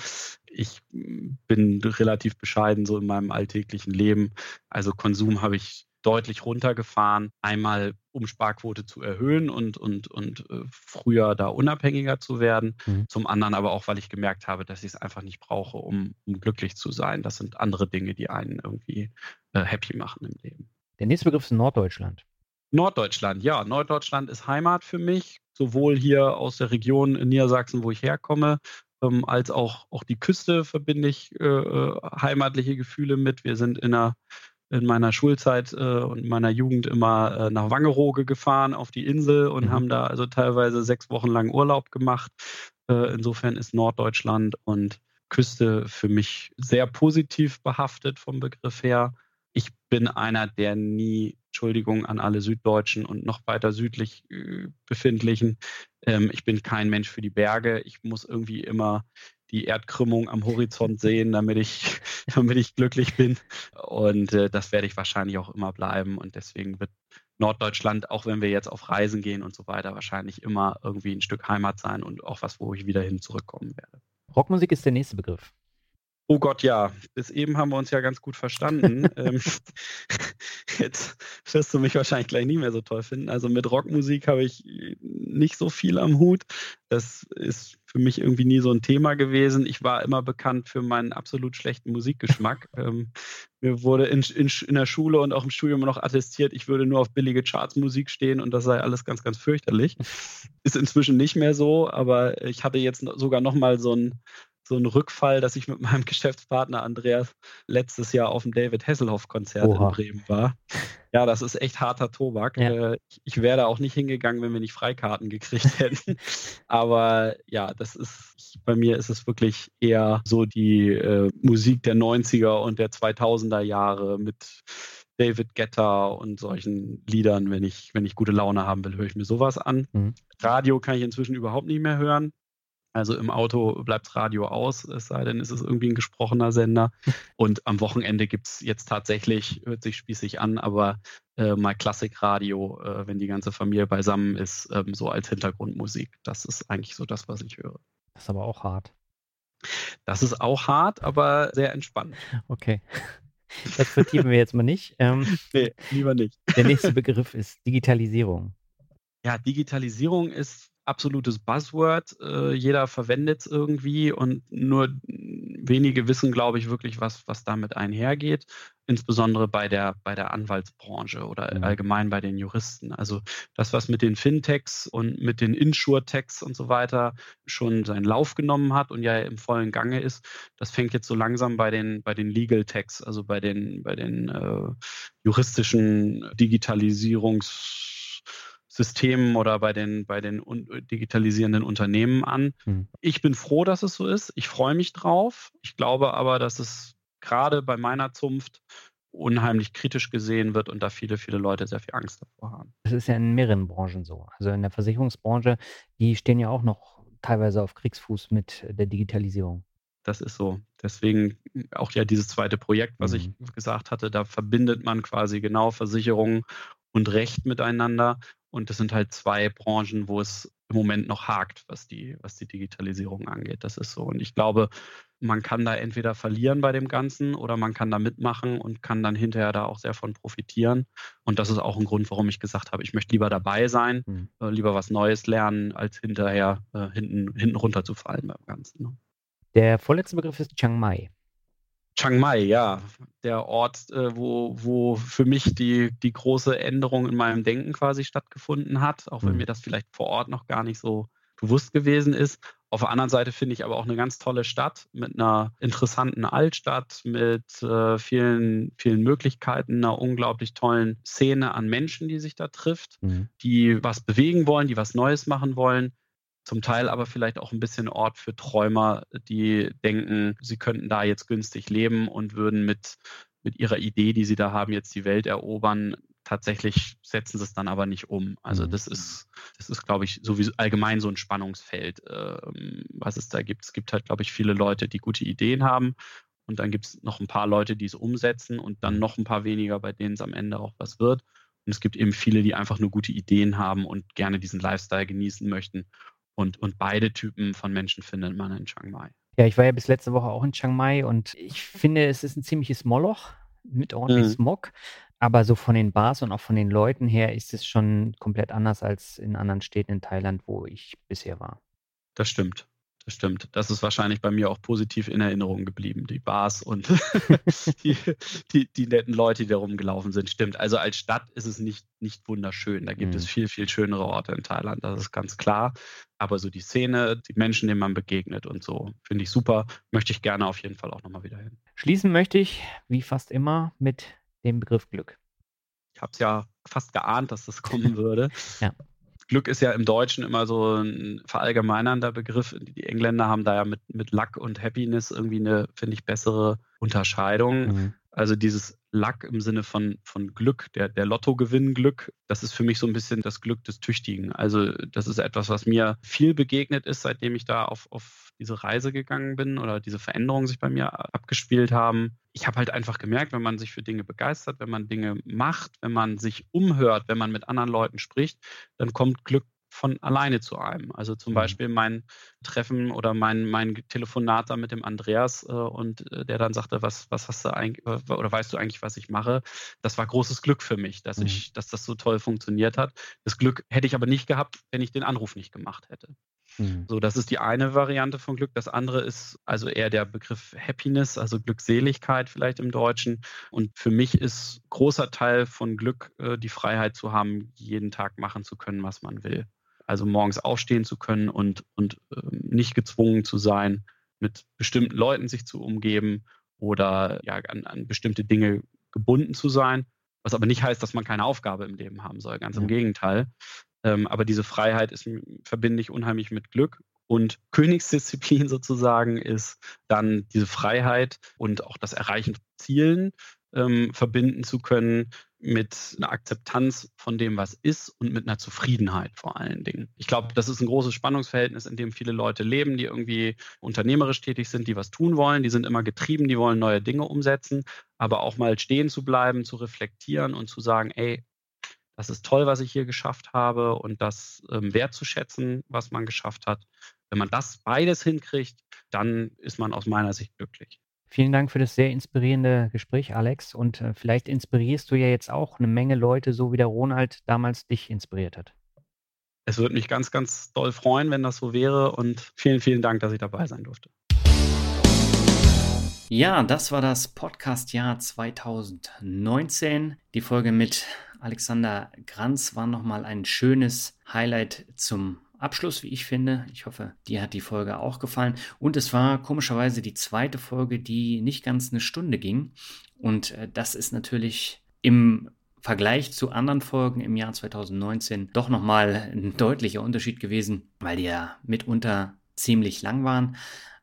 B: Ich bin relativ bescheiden so in meinem alltäglichen Leben. Also Konsum habe ich deutlich runtergefahren. Einmal, um Sparquote zu erhöhen und, und, und äh, früher da unabhängiger zu werden. Mhm. Zum anderen aber auch, weil ich gemerkt habe, dass ich es einfach nicht brauche, um, um glücklich zu sein. Das sind andere Dinge, die einen irgendwie äh, happy machen im Leben.
A: Der nächste Begriff ist Norddeutschland.
B: Norddeutschland, ja. Norddeutschland ist Heimat für mich, sowohl hier aus der Region in Niedersachsen, wo ich herkomme, ähm, als auch, auch die Küste verbinde ich äh, äh heimatliche Gefühle mit. Wir sind in einer in meiner Schulzeit äh, und meiner Jugend immer äh, nach Wangerooge gefahren auf die Insel und mhm. haben da also teilweise sechs Wochen lang Urlaub gemacht. Äh, insofern ist Norddeutschland und Küste für mich sehr positiv behaftet vom Begriff her. Ich bin einer, der nie, Entschuldigung an alle Süddeutschen und noch weiter südlich äh, befindlichen, ähm, ich bin kein Mensch für die Berge. Ich muss irgendwie immer die Erdkrümmung am Horizont sehen, damit ich, [laughs] damit ich glücklich bin. Und äh, das werde ich wahrscheinlich auch immer bleiben. Und deswegen wird Norddeutschland, auch wenn wir jetzt auf Reisen gehen und so weiter, wahrscheinlich immer irgendwie ein Stück Heimat sein und auch was, wo ich wieder hin zurückkommen werde.
A: Rockmusik ist der nächste Begriff.
B: Oh Gott, ja. Bis eben haben wir uns ja ganz gut verstanden. [laughs] ähm, [laughs] jetzt wirst du mich wahrscheinlich gleich nie mehr so toll finden. Also mit Rockmusik habe ich nicht so viel am Hut. Das ist für mich irgendwie nie so ein Thema gewesen. Ich war immer bekannt für meinen absolut schlechten Musikgeschmack. [laughs] ähm, mir wurde in, in, in, der Schule und auch im Studium noch attestiert, ich würde nur auf billige Chartsmusik stehen und das sei alles ganz, ganz fürchterlich. Ist inzwischen nicht mehr so, aber ich hatte jetzt sogar noch mal so ein so ein Rückfall, dass ich mit meinem [laughs] Geschäftspartner Andreas letztes Jahr auf dem David Hasselhoff-Konzert in Bremen war. Ja, das ist echt harter Tobak. Ja. Äh, ich wäre da auch nicht hingegangen, wenn wir nicht Freikarten gekriegt [laughs] hätten. Aber ja, das ist, bei mir ist es wirklich eher so die äh, Musik der 90er und der 2000er Jahre mit David Guetta und solchen Liedern. Wenn ich, wenn ich gute Laune haben will, höre ich mir sowas an. Mhm. Radio kann ich inzwischen überhaupt nicht mehr hören. Also im Auto bleibt Radio aus, es sei denn, es ist irgendwie ein gesprochener Sender. [laughs] Und am Wochenende gibt es jetzt tatsächlich, hört sich spießig an, aber äh, mal Klassikradio, äh, wenn die ganze Familie beisammen ist, ähm, so als Hintergrundmusik. Das ist eigentlich so das, was ich höre.
A: Das ist aber auch hart.
B: Das ist auch hart, aber sehr entspannt.
A: Okay. [laughs] Das vertiefen wir jetzt mal nicht.
B: Ähm, [laughs] nee, lieber nicht.
A: Der nächste Begriff ist Digitalisierung.
B: Ja, Digitalisierung ist absolutes Buzzword. Äh, jeder verwendet es irgendwie und nur wenige wissen, glaube ich, wirklich, was, was damit einhergeht. insbesondere bei der, bei der Anwaltsbranche oder mhm. allgemein bei den Juristen. Also das, was mit den Fintechs und mit den Insurtechs und so weiter schon seinen Lauf genommen hat und ja im vollen Gange ist, das fängt jetzt so langsam bei den, bei den Legal Techs, also bei den, bei den äh, juristischen Digitalisierungs Systemen oder bei den, bei den digitalisierenden Unternehmen an. Hm. Ich bin froh, dass es so ist. Ich freue mich drauf. Ich glaube aber, dass es gerade bei meiner Zunft unheimlich kritisch gesehen wird und da viele, viele Leute sehr viel Angst davor haben.
C: Das ist ja in mehreren Branchen so. Also in der Versicherungsbranche, die stehen ja auch noch teilweise auf Kriegsfuß mit der Digitalisierung.
B: Das ist so. Deswegen auch ja dieses zweite Projekt, was mhm. ich gesagt hatte, da verbindet man quasi genau Versicherung und Recht miteinander. Und das sind halt zwei Branchen, wo es im Moment noch hakt, was die, was die Digitalisierung angeht. Das ist so. Und ich glaube, man kann da entweder verlieren bei dem Ganzen oder man kann da mitmachen und kann dann hinterher da auch sehr von profitieren. Und das ist auch ein Grund, warum ich gesagt habe, ich möchte lieber dabei sein, mhm. äh, lieber was Neues lernen, als hinterher äh, hinten, hinten runterzufallen beim Ganzen. Ne?
C: Der vorletzte Begriff ist Chiang Mai.
B: Chiang Mai, ja, der Ort, äh, wo, wo für mich die, die große Änderung in meinem Denken quasi stattgefunden hat, auch wenn mhm. mir das vielleicht vor Ort noch gar nicht so bewusst gewesen ist. Auf der anderen Seite finde ich aber auch eine ganz tolle Stadt mit einer interessanten Altstadt, mit äh, vielen, vielen Möglichkeiten, einer unglaublich tollen Szene an Menschen, die sich da trifft, mhm. die was bewegen wollen, die was Neues machen wollen zum Teil aber vielleicht auch ein bisschen Ort für Träumer, die denken, sie könnten da jetzt günstig leben und würden mit, mit ihrer Idee, die sie da haben, jetzt die Welt erobern. Tatsächlich setzen sie es dann aber nicht um. Also mhm. das ist, das ist, glaube ich, sowieso allgemein so ein Spannungsfeld, äh, was es da gibt. Es gibt halt, glaube ich, viele Leute, die gute Ideen haben und dann gibt es noch ein paar Leute, die es umsetzen und dann noch ein paar weniger, bei denen es am Ende auch was wird. Und es gibt eben viele, die einfach nur gute Ideen haben und gerne diesen Lifestyle genießen möchten und, und beide Typen von Menschen findet man in Chiang Mai.
C: Ja, ich war ja bis letzte Woche auch in Chiang Mai und ich finde, es ist ein ziemliches Moloch mit ordentlich mhm. Smog. Aber so von den Bars und auch von den Leuten her ist es schon komplett anders als in anderen Städten in Thailand, wo ich bisher war.
B: Das stimmt. Das stimmt. Das ist wahrscheinlich bei mir auch positiv in Erinnerung geblieben. Die Bars und [laughs] die, die, die, netten Leute, die da rumgelaufen sind. Stimmt. Also als Stadt ist es nicht, nicht wunderschön. Da gibt mhm. es viel, viel schönere Orte in Thailand. Das ist ganz klar. Aber so die Szene, die Menschen, denen man begegnet und so, finde ich super. Möchte ich gerne auf jeden Fall auch nochmal wieder hin.
C: Schließen möchte ich, wie fast immer, mit dem Begriff Glück.
B: Ich habe es ja fast geahnt, dass das kommen würde. [laughs] ja. Glück ist ja im Deutschen immer so ein verallgemeinernder Begriff. Die Engländer haben da ja mit, mit Luck und Happiness irgendwie eine, finde ich, bessere Unterscheidung. Mhm. Also dieses Luck im Sinne von, von Glück, der, der Lottogewinn-Glück, das ist für mich so ein bisschen das Glück des Tüchtigen. Also das ist etwas, was mir viel begegnet ist, seitdem ich da auf, auf diese Reise gegangen bin oder diese Veränderungen sich bei mir abgespielt haben. Ich habe halt einfach gemerkt, wenn man sich für Dinge begeistert, wenn man Dinge macht, wenn man sich umhört, wenn man mit anderen Leuten spricht, dann kommt Glück von alleine zu einem. Also zum mhm. Beispiel mein Treffen oder mein, mein Telefonat da mit dem Andreas äh, und äh, der dann sagte, was, was hast du eigentlich, oder weißt du eigentlich, was ich mache? Das war großes Glück für mich, dass mhm. ich, dass das so toll funktioniert hat. Das Glück hätte ich aber nicht gehabt, wenn ich den Anruf nicht gemacht hätte. Mhm. So, das ist die eine Variante von Glück. Das andere ist also eher der Begriff Happiness, also Glückseligkeit vielleicht im Deutschen. Und für mich ist großer Teil von Glück äh, die Freiheit zu haben, jeden Tag machen zu können, was man will. Also morgens aufstehen zu können und, und äh, nicht gezwungen zu sein, mit bestimmten Leuten sich zu umgeben oder ja, an, an bestimmte Dinge gebunden zu sein. Was aber nicht heißt, dass man keine Aufgabe im Leben haben soll. Ganz ja. im Gegenteil. Ähm, aber diese Freiheit ist, verbinde ich unheimlich mit Glück. Und Königsdisziplin [laughs] sozusagen ist dann diese Freiheit und auch das Erreichen von Zielen ähm, verbinden zu können mit einer Akzeptanz von dem, was ist und mit einer Zufriedenheit vor allen Dingen. Ich glaube, das ist ein großes Spannungsverhältnis, in dem viele Leute leben, die irgendwie unternehmerisch tätig sind, die was tun wollen, die sind immer getrieben, die wollen neue Dinge umsetzen, aber auch mal stehen zu bleiben, zu reflektieren und zu sagen, ey, das ist toll, was ich hier geschafft habe und das ähm, wertzuschätzen, was man geschafft hat. Wenn man das beides hinkriegt, dann ist man aus meiner Sicht glücklich.
C: Vielen Dank für das sehr inspirierende Gespräch, Alex. Und äh, vielleicht inspirierst du ja jetzt auch eine Menge Leute, so wie der Ronald damals dich inspiriert hat.
B: Es würde mich ganz, ganz doll freuen, wenn das so wäre. Und vielen, vielen Dank, dass ich dabei sein durfte.
A: Ja, das war das Podcast-Jahr 2019. Die Folge mit Alexander Granz war nochmal ein schönes Highlight zum Abschluss, wie ich finde. Ich hoffe, dir hat die Folge auch gefallen. Und es war komischerweise die zweite Folge, die nicht ganz eine Stunde ging. Und äh, das ist natürlich im Vergleich zu anderen Folgen im Jahr 2019 doch nochmal ein deutlicher Unterschied gewesen, weil die ja mitunter ziemlich lang waren.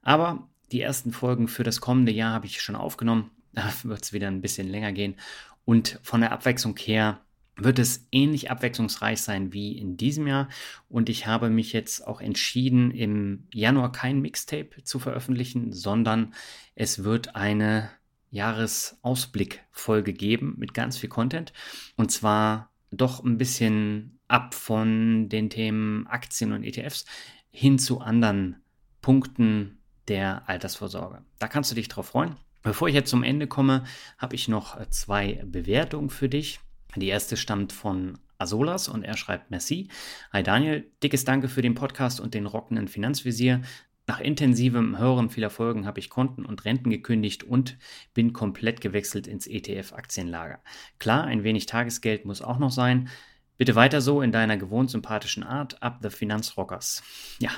A: Aber die ersten Folgen für das kommende Jahr habe ich schon aufgenommen. Da [laughs] wird es wieder ein bisschen länger gehen. Und von der Abwechslung her wird es ähnlich abwechslungsreich sein wie in diesem Jahr. Und ich habe mich jetzt auch entschieden, im Januar kein Mixtape zu veröffentlichen, sondern es wird eine Jahresausblick-Folge geben mit ganz viel Content. Und zwar doch ein bisschen ab von den Themen Aktien und ETFs hin zu anderen Punkten der Altersvorsorge. Da kannst du dich drauf freuen. Bevor ich jetzt zum Ende komme, habe ich noch zwei Bewertungen für dich. Die erste stammt von Asolas und er schreibt Merci. Hi Daniel, dickes Danke für den Podcast und den rockenden Finanzvisier. Nach intensivem Hören vieler Folgen habe ich Konten und Renten gekündigt und bin komplett gewechselt ins ETF-Aktienlager. Klar, ein wenig Tagesgeld muss auch noch sein, Bitte weiter so in deiner gewohnt sympathischen Art. Up the Finanzrockers. Ja,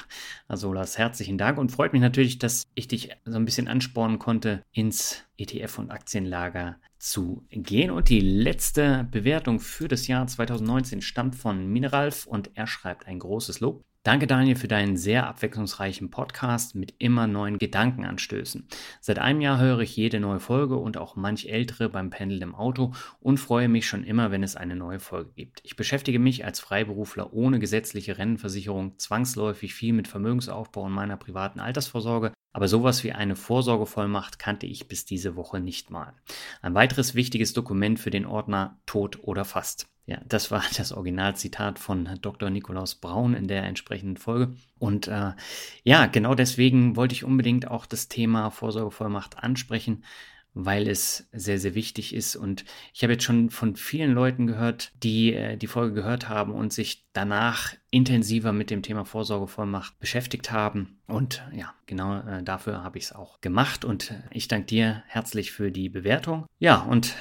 A: also Lars, herzlichen Dank und freut mich natürlich, dass ich dich so ein bisschen anspornen konnte, ins ETF- und Aktienlager zu gehen. Und die letzte Bewertung für das Jahr 2019 stammt von Mineralf und er schreibt ein großes Lob. Danke Daniel für deinen sehr abwechslungsreichen Podcast mit immer neuen Gedankenanstößen. Seit einem Jahr höre ich jede neue Folge und auch manch ältere beim Pendeln im Auto und freue mich schon immer, wenn es eine neue Folge gibt. Ich beschäftige mich als Freiberufler ohne gesetzliche Rennenversicherung zwangsläufig viel mit Vermögensaufbau und meiner privaten Altersvorsorge, aber sowas wie eine Vorsorgevollmacht kannte ich bis diese Woche nicht mal. Ein weiteres wichtiges Dokument für den Ordner Tod oder Fast. Ja, das war [laughs] das Originalzitat von Dr. Nikolaus Braun in der entsprechenden Folge. Und äh, ja, genau deswegen wollte ich unbedingt auch das Thema Vorsorgevollmacht ansprechen, weil es sehr, sehr wichtig ist. Und ich habe jetzt schon von vielen Leuten gehört, die äh, die Folge gehört haben und sich danach intensiver mit dem Thema Vorsorgevollmacht beschäftigt haben. Und ja, genau äh, dafür habe ich es auch gemacht. Und ich danke dir herzlich für die Bewertung. Ja, und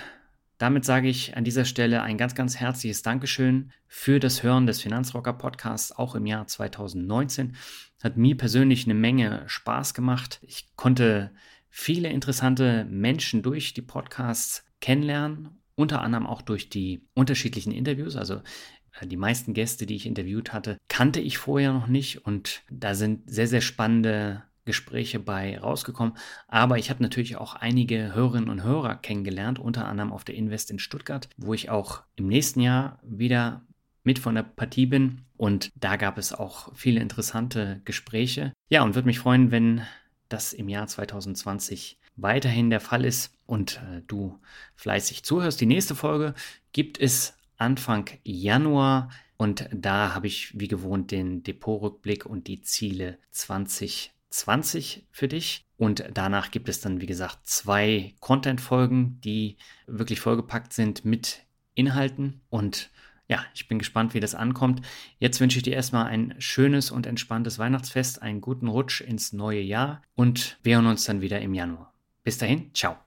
A: damit sage ich an dieser Stelle ein ganz, ganz herzliches Dankeschön für das Hören des Finanzrocker Podcasts auch im Jahr 2019. Hat mir persönlich eine Menge Spaß gemacht. Ich konnte viele interessante Menschen durch die Podcasts kennenlernen, unter anderem auch durch die unterschiedlichen Interviews. Also äh, die meisten Gäste, die ich interviewt hatte, kannte ich vorher noch nicht und da sind sehr, sehr spannende Gespräche bei rausgekommen. Aber ich habe natürlich auch einige Hörerinnen und Hörer kennengelernt, unter anderem auf der Invest in Stuttgart, wo ich auch im nächsten Jahr wieder mit von der Partie bin. Und da gab es auch viele interessante Gespräche. Ja, und würde mich freuen, wenn das im Jahr 2020 weiterhin der Fall ist und äh, du fleißig zuhörst. Die nächste Folge gibt es Anfang Januar. Und da habe ich wie gewohnt den Depotrückblick und die Ziele 2020 20 für dich. Und danach gibt es dann, wie gesagt, zwei Content-Folgen, die wirklich vollgepackt sind mit Inhalten. Und ja, ich bin gespannt, wie das ankommt. Jetzt wünsche ich dir erstmal ein schönes und entspanntes Weihnachtsfest, einen guten Rutsch ins neue Jahr und wir hören uns dann wieder im Januar. Bis dahin, ciao.